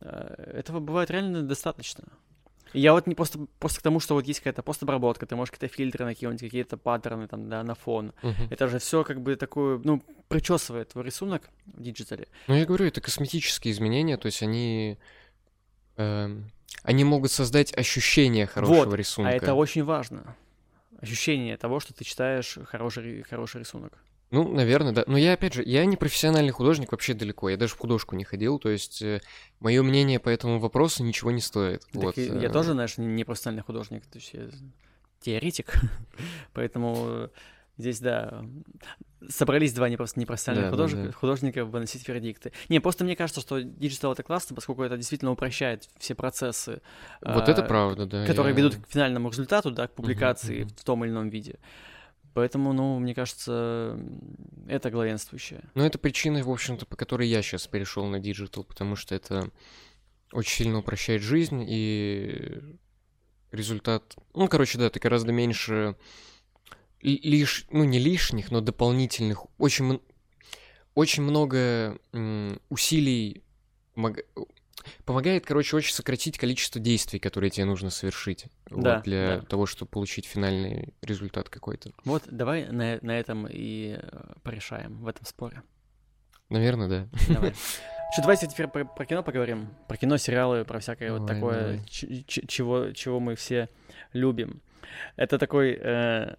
э, этого бывает реально достаточно. Я вот не просто, просто к тому, что вот есть какая-то постобработка, ты можешь какие-то фильтры накинуть, какие-то паттерны там, да, на фон. Мгм. Это же все как бы такое, ну, причесывает твой рисунок в диджитале. Ну, я говорю, это косметические изменения, то есть они... эм, они могут создать ощущение хорошего Вот, рисунка. А это очень важно. Ощущение того, что ты читаешь хороший, хороший рисунок. Ну, наверное, да. Но я, опять же, я не профессиональный художник вообще далеко. Я даже в художку не ходил, то есть мое мнение по этому вопросу ничего не стоит. Так вот, и я э, тоже, знаешь, не, профессиональный художник, то есть я теоретик, [LAUGHS] поэтому э, здесь, да, собрались два непроф- непрофессиональных Да, да, художника, да. художника выносить вердикты. Не, просто мне кажется, что диджитал это классно, поскольку это действительно упрощает все процессы, Вот это а, правда, да. которые я- ведут к финальному результату, да, к публикации мгм. в том или ином виде. Поэтому, ну, мне кажется, это главенствующее. Ну, это причина, в общем-то, по которой я сейчас перешел на диджитал, потому что это очень сильно упрощает жизнь, и результат... Ну, короче, да, ты гораздо меньше ли- лиш... ну, не лишних, но дополнительных, очень, очень много усилий помогает, короче, очень сократить количество действий, которые тебе нужно совершить вот, Да, для да. того, чтобы получить финальный результат какой-то. Вот, давай на, на этом и э, порешаем, в этом споре. Наверное, да. Давай. Что, давайте теперь про, про кино поговорим. Про кино, сериалы, про всякое вот Давай, такое, давай. чего, чего мы все любим. Это такой э,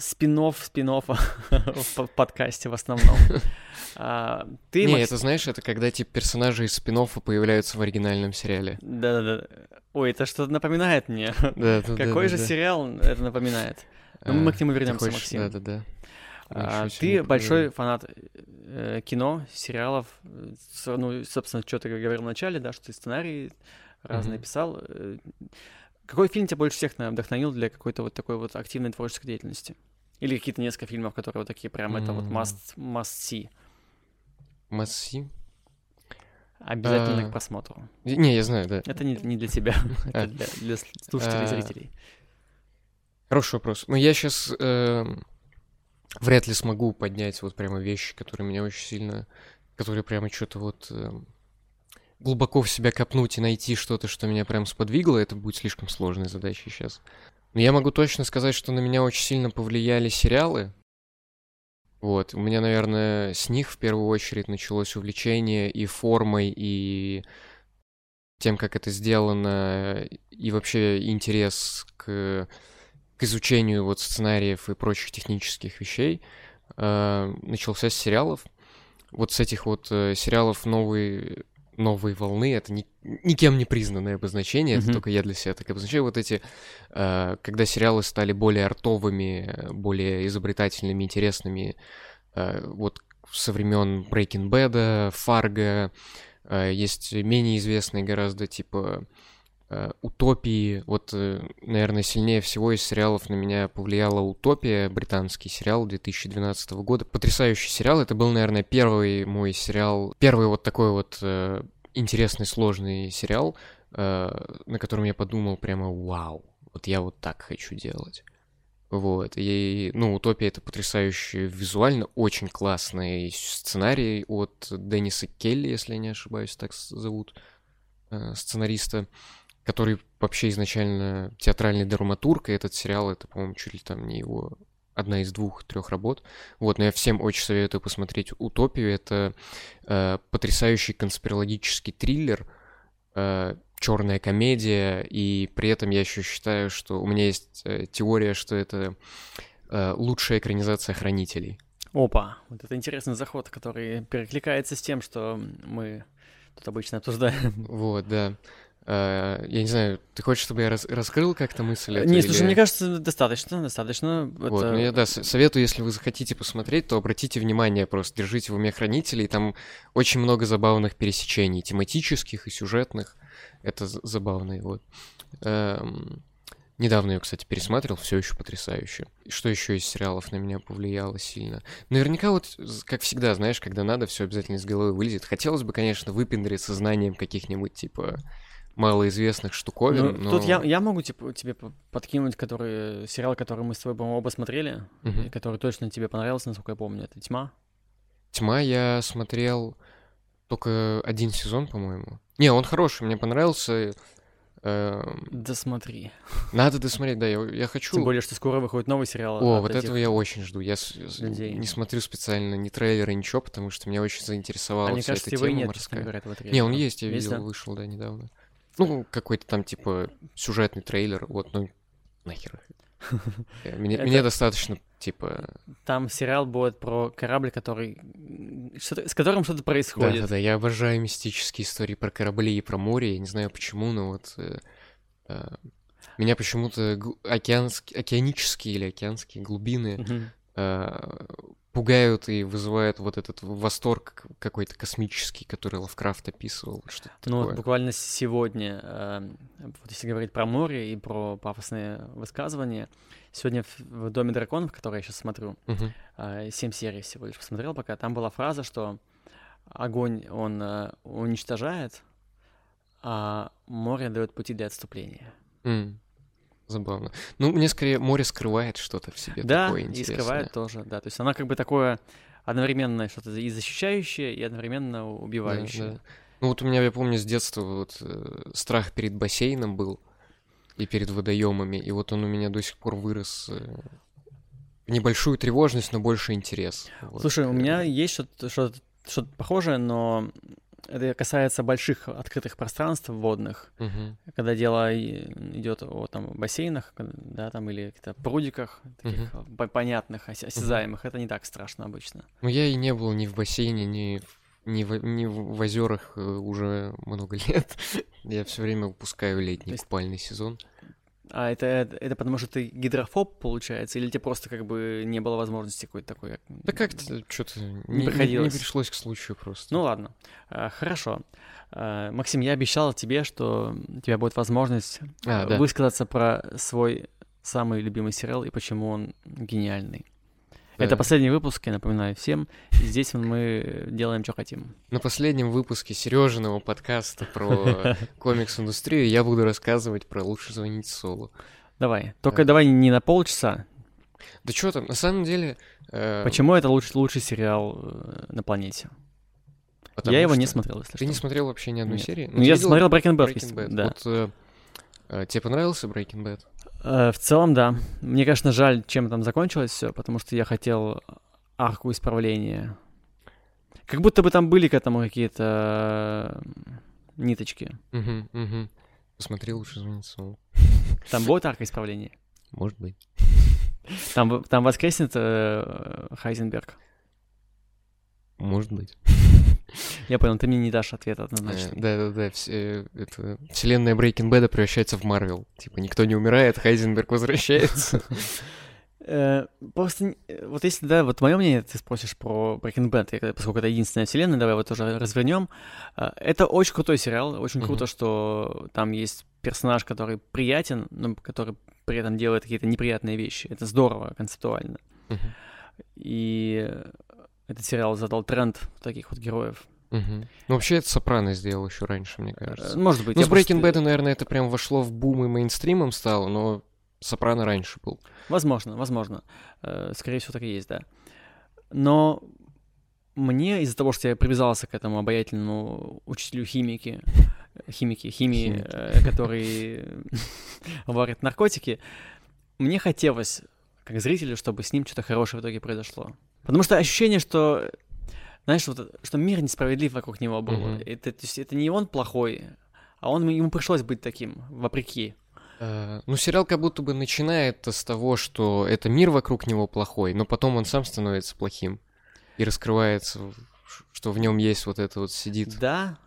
спин-офф спин-оффа [LAUGHS] в по- подкасте в основном. [LAUGHS] А, Ты, не, Макс- это знаешь, это когда типа персонажи из спин появляются в оригинальном сериале. Да-да-да. Ой, это что-то напоминает мне. Да, да, Какой же сериал это напоминает? Ну, мы к нему вернемся, Максим. Да, да, да. А, ты большой фанат э, кино, сериалов. Ну, собственно, что ты говорил в начале, да, что ты сценарии разные писал. Э, Какой фильм тебя больше всех наверно, вдохновил для какой-то вот такой вот активной творческой деятельности? Или какие-то несколько фильмов, которые вот такие прям это вот must, must see, Масси? обязательно А. к просмотру. Не, я знаю, да. Это не, не для тебя, [LAUGHS] [LAUGHS] А. это для, для с- слушателей и А. зрителей. Хороший вопрос. Но я сейчас вряд ли смогу поднять вот прямо вещи, которые меня очень сильно... Которые прямо что-то вот... эм, глубоко в себя копнуть и найти что-то, что меня прям сподвигло, это будет слишком сложной задачей сейчас. Я могу точно сказать, что на меня очень сильно повлияли сериалы. Вот, у меня, наверное, с них в первую очередь началось увлечение и формой, и тем, как это сделано, и вообще интерес к, к изучению вот сценариев и прочих технических вещей э, начался с сериалов. Вот с этих вот э, сериалов новой, новой волны, это ни- никем не признанное обозначение, это Мгм. только я для себя так обозначаю. Вот эти, э, когда сериалы стали более артовыми, более изобретательными, интересными, э, вот со времен Breaking Bad, Фарго, э, есть менее известные гораздо, типа Утопии. Вот, э, наверное, сильнее всего из сериалов на меня повлияла Утопия, британский сериал 2012 года. Потрясающий сериал. Это был, наверное, первый мой сериал, первый вот такой вот э, интересный, сложный сериал, э, на котором я подумал прямо «Вау, вот я вот так хочу делать». Вот, и, ну, «Утопия» — это потрясающий визуально, очень классный сценарий от Денниса Келли, если я не ошибаюсь, так зовут э, сценариста, который вообще изначально театральный драматург, и этот сериал, это, по-моему, чуть ли там не его одна из двух-трех работ. Вот, но я всем очень советую посмотреть «Утопию». Это э, потрясающий конспирологический триллер, э, черная комедия, и при этом я еще считаю, что у меня есть э, теория, что это э, лучшая экранизация «Хранителей». Опа, вот это интересный заход, который перекликается с тем, что мы тут обычно обсуждаем. Вот, да. А, я не знаю, ты хочешь, чтобы я рас- раскрыл как-то мысль? эту Не, слушай, или- мне кажется, достаточно, достаточно. Вот, Это- ну я, да, советую, если вы захотите посмотреть, то обратите внимание, просто держите в уме хранителей, там очень много забавных пересечений, тематических и сюжетных, это забавно, вот. Эм, недавно ее, кстати, пересматривал, все еще потрясающе. Что еще из сериалов на меня повлияло сильно? Наверняка вот, как всегда, знаешь, когда надо, все обязательно из головы вылезет. Хотелось бы, конечно, выпендриться знанием каких-нибудь, типа, малоизвестных штуковин, Ну, но... Тут я, я могу типа, тебе по- подкинуть который, сериал, который мы с тобой, по-моему, оба смотрели, Мгм. и который точно тебе понравился, насколько я помню. Это «Тьма». Тьма я смотрел только один сезон, по-моему. Не, он хороший, мне понравился. Эм, Досмотри. Надо досмотреть, да, я, я хочу. Тем более, что скоро выходит новый сериал. О, от вот этого я очень жду. Я людей. не смотрю специально ни трейлера, ничего, потому что меня очень заинтересовала А мне вся кажется, эта тема нет, морская. говоря, этого Не, трейлера. он есть, я Есть, видел, да? вышел, да, недавно. Ну, какой-то там, типа, сюжетный трейлер, вот, ну, нахер. [LAUGHS] Э, Мне, Это- мне достаточно, типа... Там сериал будет про корабль, который... с которым что-то происходит. Да-да-да, я обожаю мистические истории про корабли и про море, я не знаю почему, но вот... э, э, меня почему-то гл- океанск- океанические или океанские глубины э, пугают и вызывают вот этот восторг какой-то космический, который Лавкрафт описывал. Что-то Ну, вот такое. буквально сегодня, э, вот если говорить про море и про пафосные высказывания, сегодня в, в «Доме драконов», который я сейчас смотрю, Мгм. э, семь серий всего лишь посмотрел пока, там была фраза, что огонь, он э, уничтожает, а море дает пути для отступления. М, Забавно. Ну, мне скорее море скрывает что-то в себе да, такое и интересное. скрывает тоже, да. То есть она как бы такое одновременно что-то и защищающее, и одновременно Да, убивающее. да. Ну вот у меня, я помню, с детства вот э, страх перед бассейном был и перед водоемами, и вот он у меня до сих пор вырос э, в небольшую тревожность, но больше интерес. Вот, Слушай, у э, меня есть что-то, что-то, что-то похожее, но это касается больших открытых пространств водных, мгм, когда дело идет о там бассейнах, да, там или каких-то прудиках таких по- понятных, осязаемых. Это не так страшно обычно. Ну я и не был ни в бассейне, ни в, в, в в озерах э, уже много [LAUGHS] лет. Я все время упускаю летний есть- купальный сезон. А это, это, это потому что ты гидрофоб, получается, или тебе просто как бы не было возможности какой-то такой? как- Да как-то что-то не, не- не приходилось. пришлось к случаю просто. Ну ладно, А, хорошо. А, Максим, я обещал тебе, что у тебя будет возможность А, э, да. высказаться про свой самый любимый сериал и почему он гениальный. Это Да. последний выпуск, я напоминаю всем. И здесь мы делаем, что хотим. На последнем выпуске Сережиного подкаста про [LAUGHS] комикс-индустрию я буду рассказывать про «Лучше звонить Солу». Давай. Только давай не на полчаса. Да что там, на самом деле... э, Почему это луч- лучший сериал э, на планете? потому я его не смотрел, если Ты не что. смотрел вообще ни одной Нет. серии? Ну, ты я смотрел Breaking Bad. Breaking Bad? Да. Вот, э, э, тебе понравился Breaking Bad? Э, В целом, да. Мне, конечно, жаль, чем там закончилось все, потому что я хотел арку исправления. Как будто бы там были к этому какие-то э, ниточки. Угу, угу. Посмотри «Лучше звонить Солу». Там будет арка исправления? Может быть. Там, там воскреснет э, Хайзенберг. Может быть. Я понял, ты мне не дашь ответа Э, однозначно. Да-да-да, э, это вселенная Breaking Bad превращается в Марвел. Типа никто не умирает, Хайзенберг возвращается. [LAUGHS] Э, Просто, э, вот если, да, вот мое мнение, ты спросишь про Breaking Bad, поскольку это единственная вселенная, давай вот тоже развернем. Э, Это очень крутой сериал, очень круто, что там есть персонаж, который приятен, но который при этом делает какие-то неприятные вещи. Это здорово концептуально. И э, этот сериал задал тренд таких вот героев. Мгм. Ну, вообще, это Сопрано сделал еще раньше, мне Э, кажется. Может быть. Ну, с Breaking просто- Bad, наверное, это прям вошло в бум и мейнстримом стало, но Сопрано раньше был. Возможно, возможно. Э, Скорее всего, так и есть, да. Но мне из-за того, что я привязался к этому обаятельному учителю химики, химики, химии, Химики. э, который [LAUGHS] варит наркотики, мне хотелось, как зрителю, чтобы с ним что-то хорошее в итоге произошло. Потому что ощущение, что, знаешь, вот, что мир несправедлив вокруг него был. Мгм. Это, то есть это не он плохой, а он, ему пришлось быть таким, вопреки. Э, ну, сериал как будто бы начинает с того, что это мир вокруг него плохой, но потом он сам становится плохим. И раскрывается, что в нем есть вот это вот сидит. Да.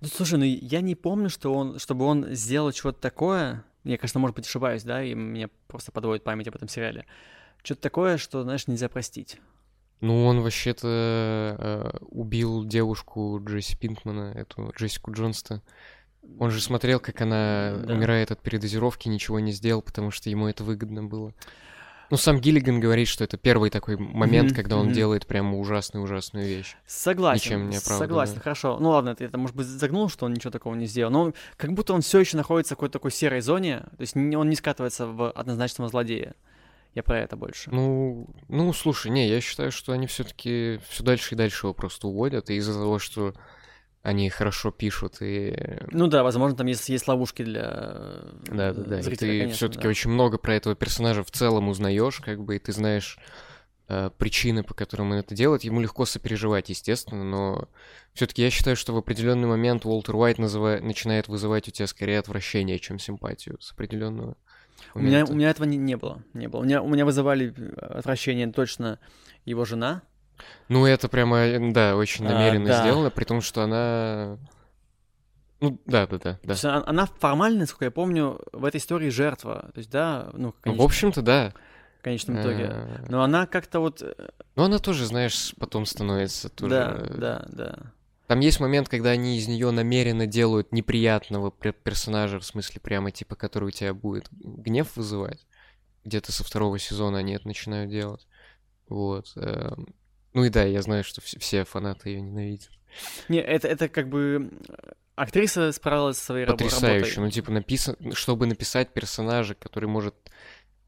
Ну, слушай, ну я не помню, что он, чтобы он сделал что-то такое. Я, конечно, может быть, ошибаюсь, да, и меня просто подводит память об этом сериале. Что-то такое, что, знаешь, нельзя простить. Ну, он вообще-то э, убил девушку Джесси Пинкмана, эту Джессику Джонста. Он же смотрел, как она да. умирает от передозировки, ничего не сделал, потому что ему это выгодно было. Ну, сам Гиллиган говорит, что это первый такой момент, mm-hmm, когда он mm-hmm. делает прямо ужасную-ужасную вещь. Согласен. Ничем не Согласен, хорошо. Ну ладно, ты это, может быть, загнул, что он ничего такого не сделал. Но как будто он все еще находится в какой-то такой серой зоне. То есть он не скатывается в однозначного злодея. Я про это больше. Ну, ну, слушай, не, я считаю, что они все-таки все дальше и дальше его просто уводят, и из-за того, что они хорошо пишут и... Ну да, возможно, там есть, есть ловушки для Да, да, да. Зрителя, и ты все-таки да. очень много про этого персонажа в целом узнаешь, как бы, и ты знаешь э, причины, по которым он это делает. Ему легко сопереживать, естественно, но все-таки я считаю, что в определенный момент Уолтер Уайт называет, начинает вызывать у тебя скорее отвращение, чем симпатию с определенного. У меня, у меня этого не, не было. Не было. У меня, у меня вызывали отвращение точно его жена, ну, это прямо, э, да, очень а, намеренно а, да. сделано, при том, что она... Ну, да, да, да. да. То она формально, насколько я помню, в этой истории жертва. То есть, да, ну, конечно, В общем-то, да. В конечном итоге. А. Но она как-то вот... Э, ну, она тоже, знаешь, потом становится тоже... Да, да, да. Там есть момент, когда они из нее намеренно делают неприятного персонажа, в смысле прямо типа, который у тебя будет гнев вызывать. Где-то со второго сезона они это начинают делать. Вот. Эм, ну и да, я знаю, что все фанаты ее ненавидят. Не, это, это как бы актриса справилась со своей Потрясающе. работой. Ну, типа, написан... чтобы написать персонажа, который может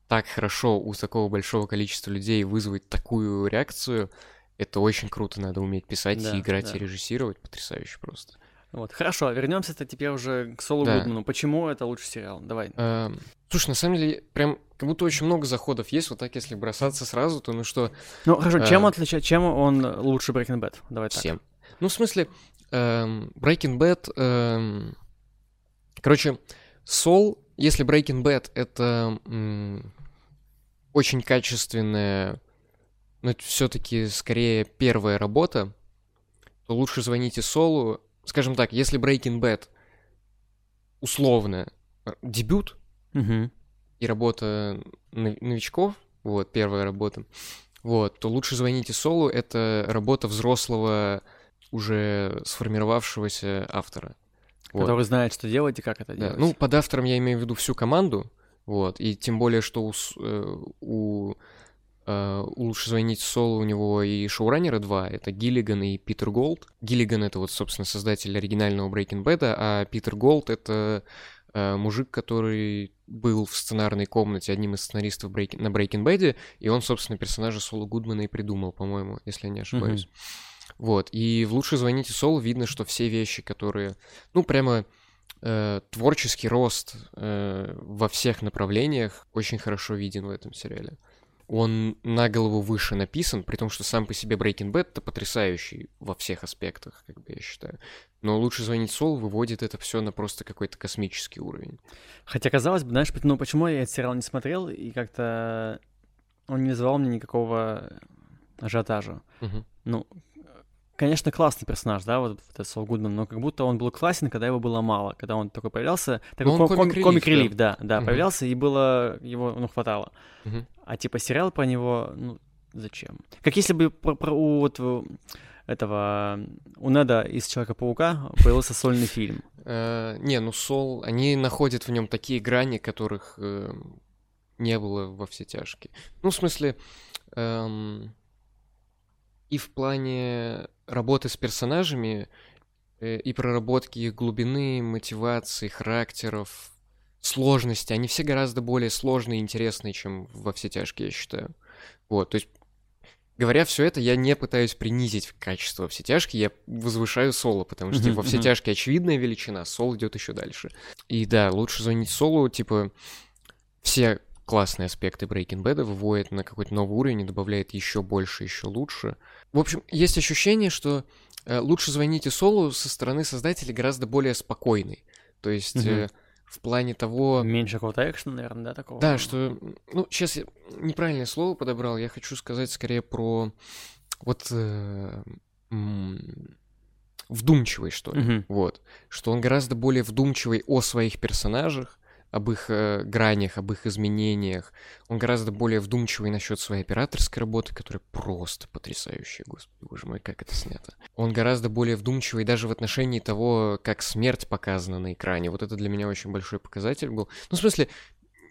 так хорошо у такого большого количества людей вызвать такую реакцию, это очень круто, надо уметь писать да, и играть да. и режиссировать, потрясающе просто. Вот, хорошо, вернемся-то теперь уже к Солу да. Гудману. Почему это лучший сериал? Давай. А, слушай, на самом деле, прям как будто очень много заходов есть. Вот так, если бросаться сразу, то ну что... Ну, хорошо, а... чем, отличает, чем он лучше Breaking Bad? Давай так. Всем. Ну, в смысле, эм, Breaking Bad... Эм... Короче, Сол, если Breaking Bad — это м- очень качественная, но все-таки скорее первая работа, то лучше звоните Солу скажем так, если Breaking Bad условно дебют угу. и работа новичков, вот, первая работа, вот, то лучше звоните Солу, это работа взрослого, уже сформировавшегося автора. Вот. Который знает, что делать и как это да. делать. Ну, под автором я имею в виду всю команду, вот, и тем более, что у, э, у э, лучше звоните Солу, у него и шоураннеры два, это Гиллиган и Питер Гулд. Гиллиган — это вот, собственно, создатель оригинального Breaking Bad, а Питер Голд — это uh, мужик, который был в сценарной комнате одним из сценаристов Breaking, на Breaking Bad, и он, собственно, персонажа Соло Гудмана и придумал, по-моему, если я не ошибаюсь. Mm-hmm. Вот, и в «Лучше звоните Солу» видно, что все вещи, которые, ну, прямо э, творческий рост э, во всех направлениях очень хорошо виден в этом сериале он на голову выше написан, при том, что сам по себе Breaking Bad это потрясающий во всех аспектах, как бы я считаю. Но лучше звонить Сол выводит это все на просто какой-то космический уровень. Хотя казалось бы, знаешь, ну почему я этот сериал не смотрел и как-то он не вызывал мне никакого ажиотажа. Угу. Ну, конечно, классный персонаж, да, вот этот Сол Гудман, но как будто он был классен, когда его было мало, когда он такой появлялся, такой ком- комик-релив, комик да, да, да угу. появлялся, и было, его, ну, хватало. Угу. А типа сериал про него, ну, зачем? Как если бы про, про у вот этого, у Неда из Человека-паука появился сольный фильм. [LAUGHS] Э, не, ну Сол, они находят в нем такие грани, которых э, не было во все тяжкие. Ну, в смысле, эм, и в плане работы с персонажами, э, и проработки их глубины, мотивации, характеров, сложности, они все гораздо более сложные и интересные, чем во все тяжкие, я считаю. Вот, то есть, говоря все это, я не пытаюсь принизить качество все тяжкие, я возвышаю соло, потому что типа, во все тяжкие очевидная величина, сол идет еще дальше. И да, лучше звонить солу, типа, все классные аспекты Breaking Bad выводит на какой-то новый уровень и добавляет еще больше, еще лучше. В общем, есть ощущение, что э, лучше звоните Солу со стороны создателей гораздо более спокойный. То есть mm-hmm. э, в плане того... Меньше какого-то экшена, наверное, да, такого? Да, что... Ну, сейчас я неправильное слово подобрал. Я хочу сказать скорее про вот... Э, вдумчивый, что ли. Мгм. Вот. Что он гораздо более вдумчивый о своих персонажах, об их э, гранях, об их изменениях. Он гораздо более вдумчивый насчет своей операторской работы, которая просто потрясающая, господи, боже мой, как это снято. Он гораздо более вдумчивый даже в отношении того, как смерть показана на экране. Вот это для меня очень большой показатель был. Ну, в смысле,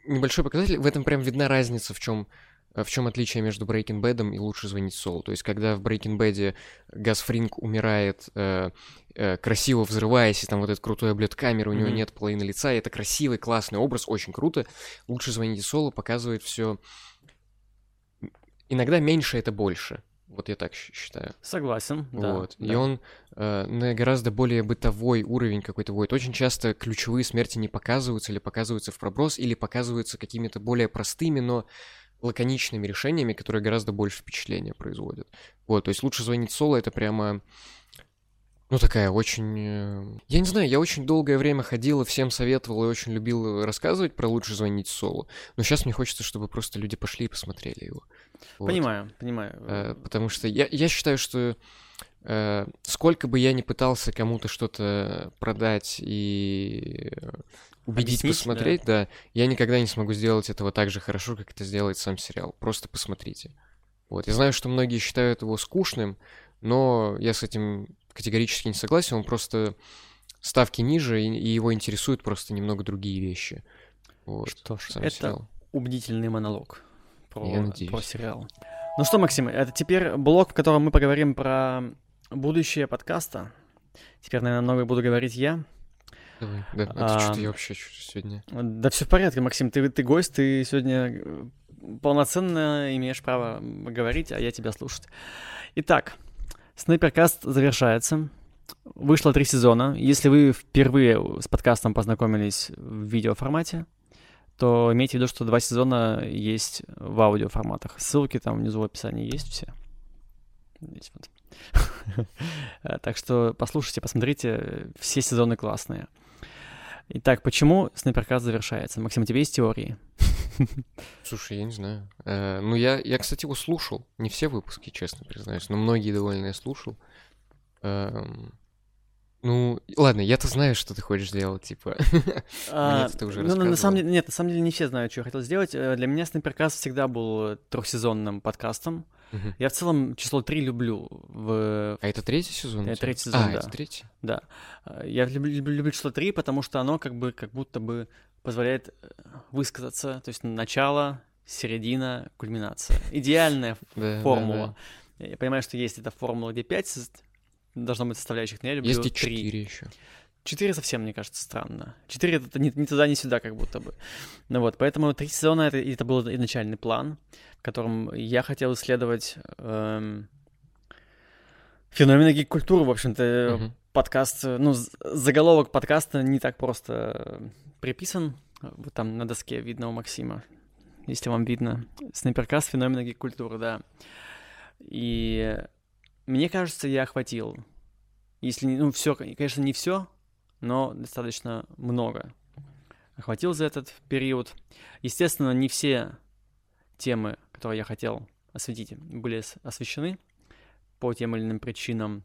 небольшой показатель, в этом прям видна разница, в чем в чем отличие между Breaking Bad и «Лучше звонить Солу». То есть, когда в Breaking Bad Газ Фринг умирает, э, э, красиво взрываясь, и там вот этот крутой облет камеры, у него Мгм. нет половины лица, и это красивый, классный образ, очень круто. «Лучше звоните Солу» показывает все иногда меньше это больше. Вот я так считаю. Согласен, да. вот. И да. он э, на гораздо более бытовой уровень какой-то вводит. Очень часто ключевые смерти не показываются или показываются в проброс, или показываются какими-то более простыми, но лаконичными решениями, которые гораздо больше впечатления производят. Вот, то есть лучше звонить соло, это прямо ну, такая очень... э, Я не знаю, я очень долгое время ходил и всем советовал и очень любил рассказывать про «Лучше звонить Солу». Но сейчас мне хочется, чтобы просто люди пошли и посмотрели его. Вот. Понимаю, понимаю. Э, Потому что я, я считаю, что э, сколько бы я ни пытался кому-то что-то продать и убедить Объяснить, посмотреть, да. я никогда не смогу сделать этого так же хорошо, как это сделает сам сериал. Просто посмотрите. Вот. Я знаю, что многие считают его скучным, но я с этим категорически не согласен. Он просто ставки ниже, и, и его интересуют просто немного другие вещи. Вот. Что ж, сам это сериал. убедительный монолог про, про сериал. Ну что, Максим, это теперь блок, в котором мы поговорим про будущее подкаста. Теперь, наверное, много буду говорить я. Давай. Да, а А, что-то я вообще чё- сегодня... Да все в порядке, Максим, ты, ты гость, ты сегодня э, полноценно имеешь право говорить, а я тебя слушать. Итак, Снайперкаст завершается. Вышло три сезона. Если вы впервые с подкастом познакомились в видеоформате, то имейте в виду, что два сезона есть в аудиоформатах. Ссылки там внизу в описании есть все. Здесь вот. [LAUGHS] Так что послушайте, посмотрите, все сезоны классные. Итак, почему Снайперкаст завершается? Максим, у тебя есть теории? [LAUGHS] Слушай, я не знаю. Э, ну, я, я, кстати, его слушал. Не все выпуски, честно признаюсь, но многие довольно я слушал. Эм, ну, ладно, я-то знаю, что ты хочешь сделать, типа. [LAUGHS] А, ты уже ну, на- на самом деле, нет, на самом деле не все знают, что я хотел сделать. Э, Для меня Снайперкаст всегда был трехсезонным подкастом. Я в целом число три люблю. В... А это третий сезон? Это третий сезон, А, да. это третий? Да. Э, Я люблю, люблю- люблю число три, потому что оно как бы как будто бы позволяет э, высказаться. То есть начало, середина, кульминация. Идеальная формула. Я понимаю, что есть эта формула, где 5 должно быть составляющих, но я люблю Есть и 3. четыре еще. 4 совсем, мне кажется, странно. 4 это ни, ни туда, ни сюда, как будто бы. Ну вот, поэтому три сезона это, это был изначальный план, в котором я хотел исследовать эм, феномены гик-культуры, в общем-то. Мгм. Подкаст, ну, заголовок подкаста не так просто приписан. Вот там на доске видно у Максима, если вам видно. Снайперкаст феномены гик-культуры, да. И мне кажется, я охватил. Если, не- ну, все, конечно, не все, но достаточно много охватил за этот период. Естественно, не все темы, которые я хотел осветить, были освещены по тем или иным причинам.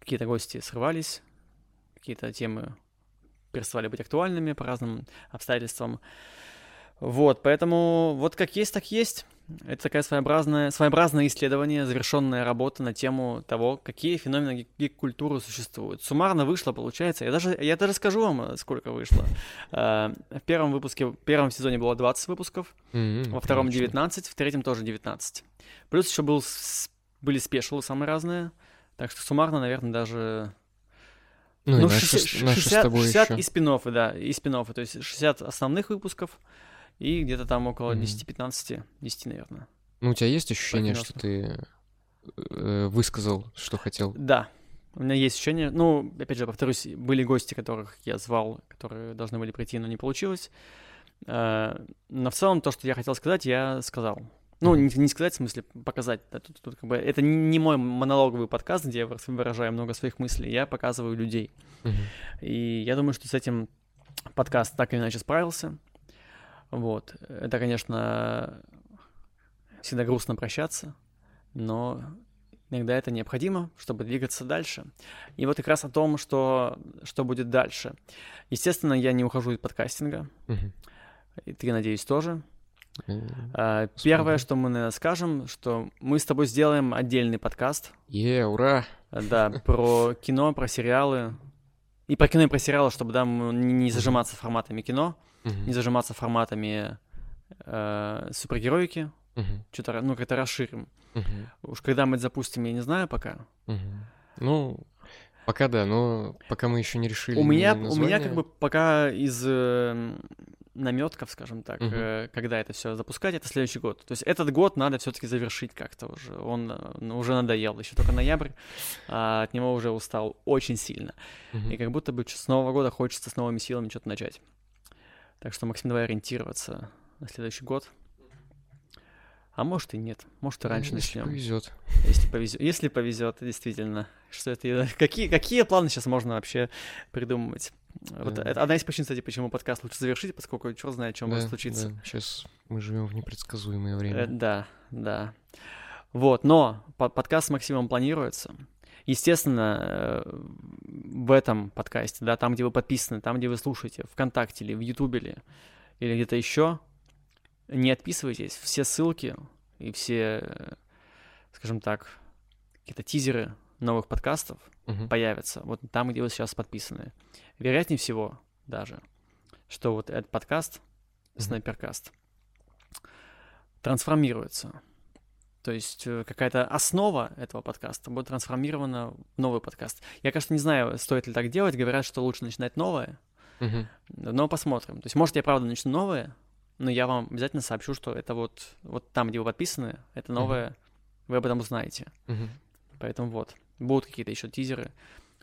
Какие-то гости срывались, какие-то темы переставали быть актуальными по разным обстоятельствам. Вот, поэтому вот как есть, так есть. Это такая своеобразная, своеобразное исследование, завершенная работа на тему того, какие феномены гик- гик-культуры существуют. Суммарно вышло, получается. Я даже, я даже скажу вам, сколько вышло. Э, В первом выпуске, в первом сезоне было 20 выпусков, М, во втором прилично. 19, в третьем тоже 19. Плюс еще был, были спешилы самые разные. Так что суммарно, наверное, даже... Ну, и наши, 60, с- наши с 60 тобой 60 еще. и спин да, и спин То есть 60 основных выпусков и где-то там около Мгм. 10-15, 10, наверное. Ну, у тебя есть ощущение, что ты э, высказал, что хотел? Да, у меня есть ощущение, ну, опять же, повторюсь, были гости, которых я звал, которые должны были прийти, но не получилось. Э, Но в целом то, что я хотел сказать, я сказал. Ну, не, не сказать, в смысле показать. да, тут, тут как бы, это не мой монологовый подкаст, где я выр- выражаю много своих мыслей, я показываю людей. Мгм. И я думаю, что с этим подкаст так или иначе справился. Вот. Это, конечно, всегда грустно прощаться, но иногда это необходимо, чтобы двигаться дальше. И вот как раз о том, что, что будет дальше. Естественно, я не ухожу из подкастинга. И ты, надеюсь, тоже. А, Первое, что мы, наверное, скажем, что мы с тобой сделаем отдельный подкаст, Е, ура! а, да, про кино, про сериалы. И про кино, и про сериалы, чтобы, да, не зажиматься форматами кино, Мгм. не зажиматься форматами э, супергероики, Мгм. что-то, ну, как-то расширим. Мгм. Уж когда мы это запустим, я не знаю пока. Мгм. Ну, пока да, но пока мы еще не решили. У меня, у меня как бы пока из э, наметков, скажем так, Мгм. э, когда это все запускать, это следующий год. То есть этот год надо все-таки завершить как-то уже. Он э, ну, уже надоел, еще только ноябрь, а от него уже устал очень сильно. Мгм. И как будто бы с Нового года хочется с новыми силами что-то начать. Так что, Максим, давай ориентироваться на следующий год. А может и нет, может и раньше Ну, Если начнем. повезет. Если повезет, если повезет, действительно. Что это? Какие, какие планы сейчас можно вообще придумывать? Вот Да. это одна из причин, кстати, почему подкаст лучше завершить, поскольку черт знает, что может случиться. Сейчас мы живем в непредсказуемое Э, время. да, да. Вот, но по- подкаст с Максимом планируется. Естественно, э, в этом подкасте, да, там, где вы подписаны, там, где вы слушаете, ВКонтакте или в Ютубе или, или где-то еще, не отписывайтесь. Все ссылки и все, э, скажем так, какие-то тизеры новых подкастов Мгм. появятся вот там, где вы сейчас подписаны. Вероятнее всего даже, что вот этот подкаст, Мгм. Снайперкаст, трансформируется. То есть э, какая-то основа этого подкаста будет трансформирована в новый подкаст. Я, конечно, не знаю, стоит ли так делать. Говорят, что лучше начинать новое, Мгм. но посмотрим. То есть, может, я правда начну новое, но я вам обязательно сообщу, что это вот, вот там, где вы подписаны, это новое, вы об этом узнаете. Мгм. Поэтому вот, будут какие-то еще тизеры.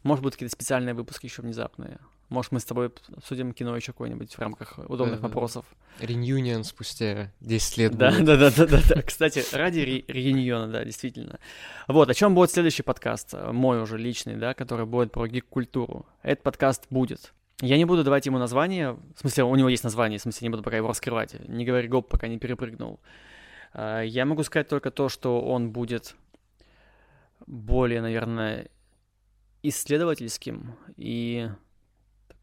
Может, будут какие-то специальные выпуски еще внезапные. Может, мы с тобой обсудим кино еще какое-нибудь в рамках удобных Да-да-да. вопросов. Реюнион спустя 10 лет Да, да, да, да, да, да. Кстати, ради ре- реюниона, да, действительно. Вот, о чем будет следующий подкаст, э, мой уже личный, да, который будет про гик-культуру. Этот подкаст будет. Я не буду давать ему название, в смысле, у него есть название, в смысле, не буду пока его раскрывать. Не говори гоп, пока не перепрыгнул. А, Я могу сказать только то, что он будет более, наверное, исследовательским и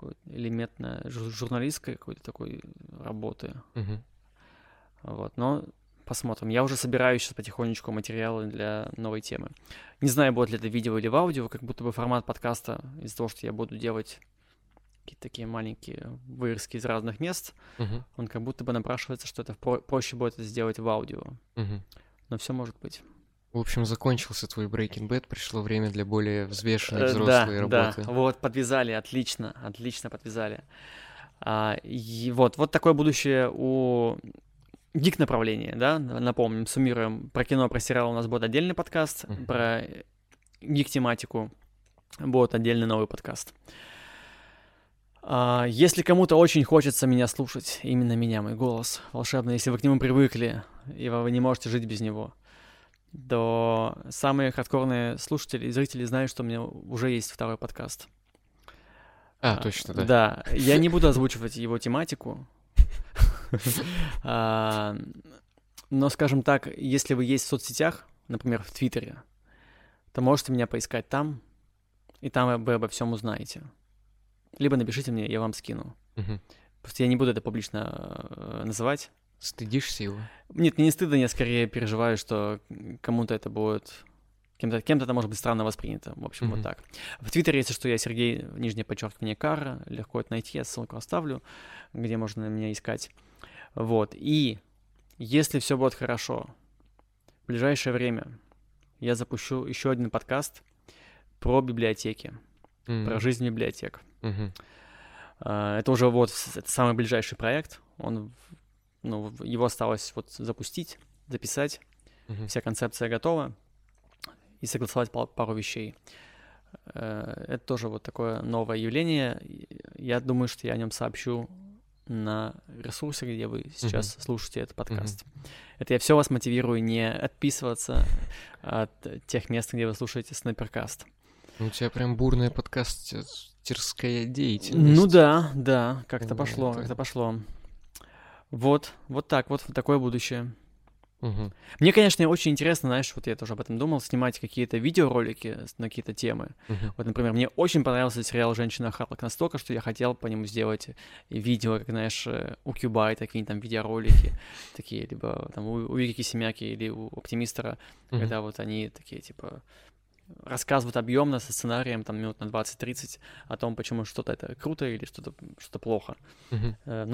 такой элементно жур- журналистской какой-то такой работы. Мгм. Вот, но посмотрим. Я уже собираю сейчас потихонечку материалы для новой темы. Не знаю, будет ли это видео или в аудио, как будто бы формат подкаста из-за того, что я буду делать какие-то такие маленькие вырезки из разных мест, Мгм. он как будто бы напрашивается, что это про- проще будет это сделать в аудио. Мгм. Но все может быть. В общем, закончился твой Breaking Bad, пришло время для более взвешенной Э, взрослой да, работы. да, вот, подвязали, отлично, отлично подвязали. А, и вот, вот такое будущее у гик направления, да, напомним, суммируем, про кино, про сериал у нас будет отдельный подкаст, Мгм. про гик тематику будет отдельный новый подкаст. А, если кому-то очень хочется меня слушать, именно меня, мой голос волшебный, если вы к нему привыкли, и вы не можете жить без него, то самые хардкорные слушатели и зрители знают, что у меня уже есть второй подкаст. А, точно, да. Да, я не буду озвучивать его тематику. А, Но, скажем так, если вы есть в соцсетях, например, в Твиттере, то можете меня поискать там, и там вы обо всем узнаете. Либо напишите мне, я вам скину. Просто я не буду это публично э, называть. Стыдишься его? Нет, мне не стыдно, я скорее переживаю, что кому-то это будет... Кем-то, кем-то это может быть странно воспринято. В общем, Мгм. вот так. В Твиттере, если что, я Сергей, нижнее подчеркивание Кара. Легко это найти, я ссылку оставлю, где можно меня искать. Вот. И если все будет хорошо, в ближайшее время я запущу еще один подкаст про библиотеки, М. про жизнь библиотек. А, Это уже вот это самый ближайший проект. Он, ну, его осталось вот запустить, записать. Мгм. Вся концепция готова. И согласовать пару вещей. Э, Это тоже вот такое новое явление. Я думаю, что я о нем сообщу на ресурсе, где вы сейчас слушаете этот подкаст. Это я все вас мотивирую не отписываться от тех мест, где вы слушаете Снайперкаст. Ну, У тебя прям э, подкастерская деятельность. Ну да, да, как-то пошло, как-то пошло. Вот, вот так вот, такое будущее. Мгм. Мне, конечно, очень интересно, знаешь, вот я тоже об этом думал, снимать какие-то видеоролики на какие-то темы. Мгм. Вот, например, мне очень понравился сериал «Женщина Харлок» настолько, что я хотел по нему сделать видео, как, знаешь, э, у Кьюбай, такие там видеоролики, [LAUGHS] такие, либо там у, у Вики Семяки или у Оптимистера, когда вот они такие, типа, рассказывают объемно со сценарием, там, минут на 20-30 о том, почему что-то это круто или что-то что плохо. Мгм. Э,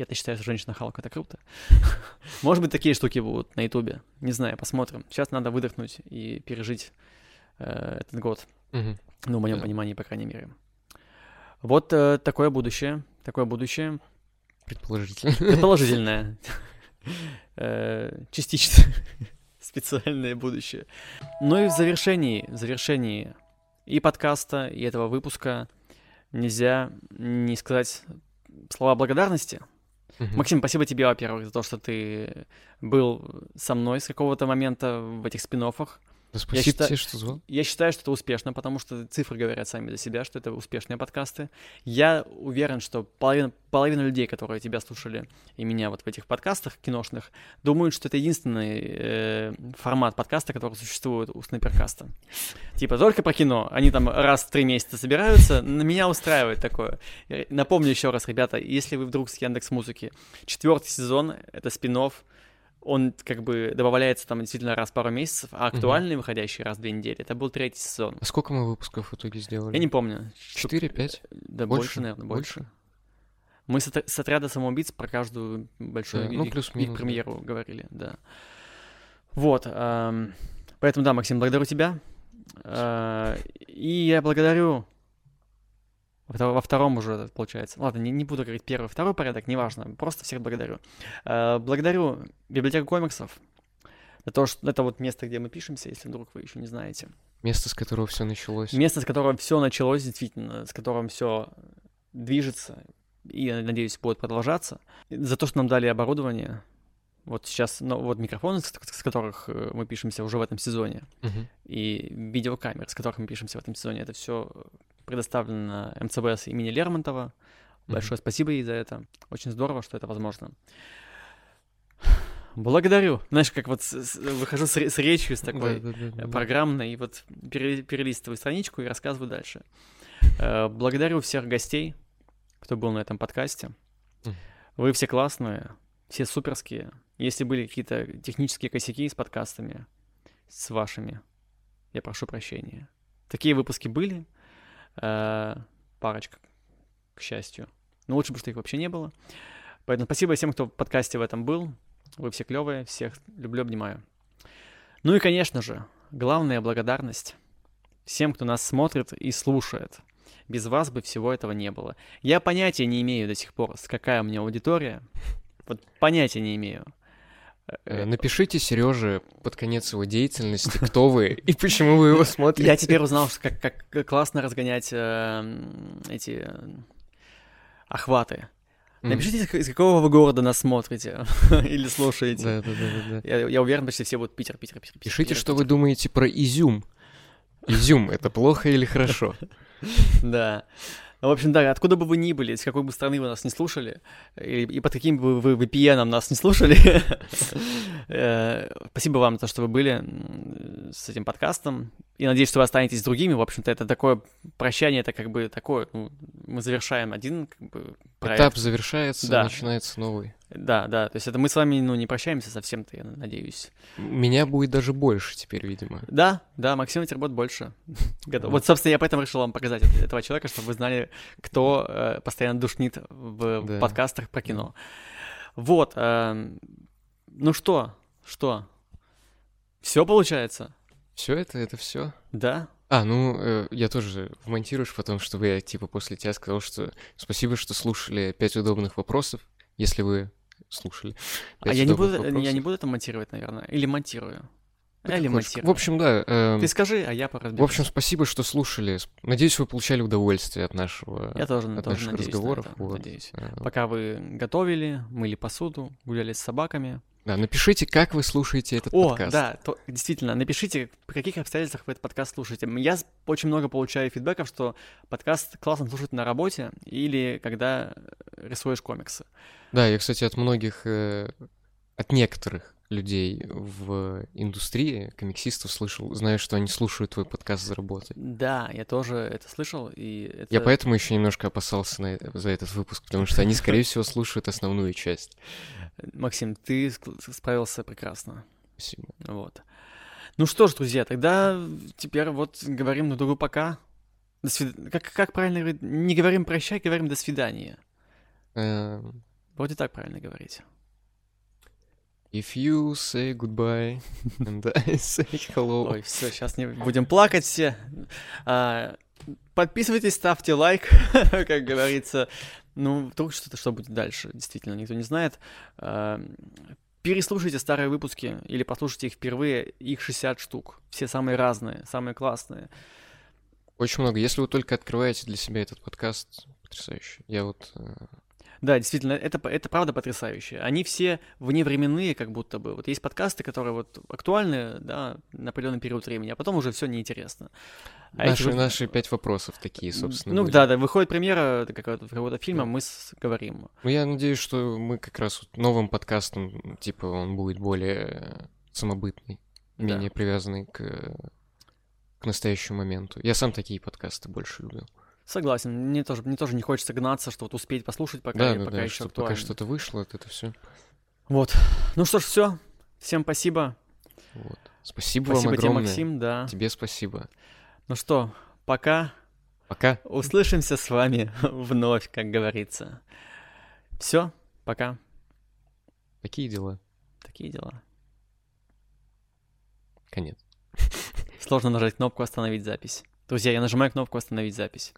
Ну, я-то считаю, что «Женщина Халк» — это круто. [LAUGHS] Может быть, такие штуки будут на Ютубе. Не знаю, посмотрим. Сейчас надо выдохнуть и пережить э, этот год. Мгм. Ну, в моем Да. понимании, по крайней мере. Вот э, такое будущее. Такое будущее. Предположительно. [LAUGHS] Предположительное. [LAUGHS] Э, Частично. Специальное будущее. Ну и в завершении, в завершении и подкаста, и этого выпуска нельзя не сказать слова благодарности. Мгм. Максим, спасибо тебе, во-первых, за то, что ты был со мной с какого-то момента в этих спин Да спасибо считаю- что звал. Я считаю, что это успешно, потому что цифры говорят сами за себя, что это успешные подкасты. Я уверен, что половина, половина людей, которые тебя слушали и меня вот в этих подкастах киношных, думают, что это единственный э, формат подкаста, который существует у Снайперкаста. Типа только про кино. Они там раз в три месяца собираются. На меня устраивает такое. Я Напомню еще раз, ребята, если вы вдруг с Яндекс Музыки, четвертый сезон — это спин он как бы добавляется там действительно раз в пару месяцев, а актуальный, выходящий раз в две недели, это был третий сезон. А сколько мы выпусков в итоге сделали? Я не помню. Четыре, пять? Да Больше? больше, наверное, больше. Больше? Мы с, с отряда самоубийц про каждую большую Да, ну, их- плюс-минус, их да. премьеру говорили, да. Вот. ам, поэтому, да, Максим, благодарю тебя. А, И я благодарю во втор- во втором уже, получается. Ладно, не, не буду говорить первый, второй порядок, неважно. Просто всех благодарю. А, Благодарю библиотеку комиксов за то, что это вот место, где мы пишемся, если вдруг вы еще не знаете. Место, с которого все началось. Место, с которого все началось, действительно, с которым все движется и, надеюсь, будет продолжаться. За то, что нам дали оборудование. Вот сейчас, ну, вот микрофоны, с, с которых э, мы пишемся уже в этом сезоне, Мгм. и видеокамеры, с которых мы пишемся в этом сезоне, это все предоставлено МЦБС имени Лермонтова. Мгм. Большое спасибо ей за это. Очень здорово, что это возможно. Благодарю. Знаешь, как вот с- с- выхожу с, с речью, с такой программной, и вот пере- перелистываю страничку и рассказываю дальше. Э, Благодарю всех гостей, кто был на этом подкасте. Вы все классные, все суперские. Если были какие-то технические косяки с подкастами, с вашими, я прошу прощения. Такие выпуски были, э, парочка, к счастью. Но лучше бы, что их вообще не было. Поэтому спасибо всем, кто в подкасте в этом был. Вы все клевые, всех люблю, обнимаю. Ну и, конечно же, главная благодарность всем, кто нас смотрит и слушает. Без вас бы всего этого не было. Я понятия не имею до сих пор, какая у меня аудитория. Вот понятия не имею. Э, Напишите Сереже под конец его деятельности, [LAUGHS] кто вы и почему вы его смотрите. Я теперь узнал, как, как классно разгонять э, эти э, охваты. Напишите, из- из какого вы города нас смотрите [LAUGHS] или слушаете. Да-да-да-да. Я, я уверен, что все будут Питер, Питер, Питер. Пишите, Питер, что вы Питер. думаете про изюм. Изюм — это плохо или хорошо? [LAUGHS] Да. Ну, в общем, да, откуда бы вы ни были, с какой бы страны вы нас не слушали, и, и под каким бы вы VPN нас не слушали, [LAUGHS] спасибо вам за то, что вы были с этим подкастом. И надеюсь, что вы останетесь с другими. В общем-то, это такое прощание, это как бы такое, ну, мы завершаем один как бы, проект. Этап завершается, Да. начинается новый. Да, да, то есть это мы с вами, ну, не прощаемся совсем-то, я надеюсь. Меня будет даже больше теперь, видимо. Да, да, Максим Тербот больше. [LAUGHS] Готов. Вот. Собственно, я поэтому решил вам показать эт- этого человека, чтобы вы знали, кто э, постоянно душнит в Да. подкастах про кино. Вот. эм, ну что, что? Все получается? Все это, это все. Да? А, ну, э, я тоже вмонтируешь потом, чтобы я, типа, после тебя сказал, что спасибо, что слушали пять удобных вопросов, если вы слушали. А я не, буду, я вопросов. не буду это монтировать, наверное. Или монтирую. Как Или монтирую. В общем, да. эм, Ты скажи, а я в поразберусь. общем, спасибо, что слушали. Надеюсь, вы получали удовольствие от нашего... я тоже, от тоже наших надеюсь на разговоров. это, вот. надеюсь. Э, Пока вы готовили, мыли посуду, гуляли с собаками, Да, напишите, как вы слушаете этот О, подкаст. да, то, действительно, напишите, при каких обстоятельствах вы этот подкаст слушаете. Я очень много получаю фидбэков, что подкаст классно слушать на работе или когда рисуешь комиксы. Да, я, кстати, от многих, э, от некоторых людей в индустрии, комиксистов, слышал, знаю, что они слушают твой подкаст за работой. Да, я тоже это слышал, и это... Я поэтому еще немножко опасался на э- за этот выпуск, потому что они, скорее всего, слушают основную часть. Максим, ты справился прекрасно. Спасибо. Вот. Ну что ж, друзья, тогда теперь вот говорим друг другу пока. До свид- как, как правильно говорить? Не говорим прощай, говорим до свидания. Эм, Вроде так правильно говорить. If you say goodbye and I say hello. Ой, все, сейчас не будем плакать все. А, подписывайтесь, ставьте лайк, [LAUGHS] как говорится. Ну, вдруг что-то, что будет дальше, действительно, никто не знает. А, переслушайте старые выпуски или послушайте их впервые, их 60 штук. Все самые разные, самые классные. Очень много. Если вы только открываете для себя этот подкаст, потрясающе. Я вот... Да, действительно, это, это правда потрясающе. Они все вневременные, как будто бы. Вот есть подкасты, которые вот актуальны, да, на определенный период времени, а потом уже все неинтересно. А эти наши, вы- наши пять вопросов такие, собственно. Ну были. да, да, выходит премьера какого-то, какого-то фильма, мы с- говорим. Ну, я надеюсь, что мы как раз вот новым подкастом, типа, он будет более самобытный, Да. менее привязанный к, к настоящему моменту. Я сам такие подкасты больше люблю. Согласен, мне тоже, мне тоже не хочется гнаться, что вот успеть послушать, пока, да, да, пока да, еще чтобы пока что-то вышло, это все. Вот. Ну что ж, все. Всем спасибо. Вот. Спасибо, Спасибо вам тебе, огромное. Максим, да. Тебе спасибо. Ну что, пока. Пока. Услышимся с вами [LAUGHS] вновь, как говорится. Все, пока. Такие дела. Такие дела. Конец. [LAUGHS] Сложно нажать кнопку «Остановить запись». Друзья, я нажимаю кнопку «Остановить запись».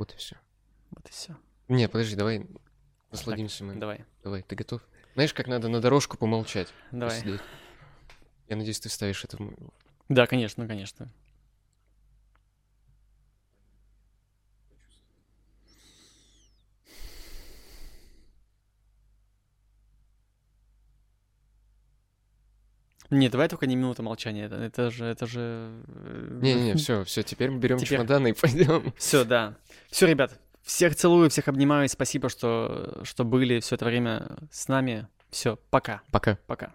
Вот и все. Вот и все. Не, подожди, давай насладимся мы. Давай, Давай, ты готов? Знаешь, как надо на дорожку помолчать? давай. посидеть? Я надеюсь, ты вставишь это в Да, конечно, конечно. Не, давай только не минута молчания. Это, это же, это же. Не-не-не, все, все, теперь мы берем Теперь- чемоданы и пойдем. Все, да. Все, ребят, всех целую, всех обнимаю. Спасибо, что, что были все это время с нами. Все, пока, Пока. пока.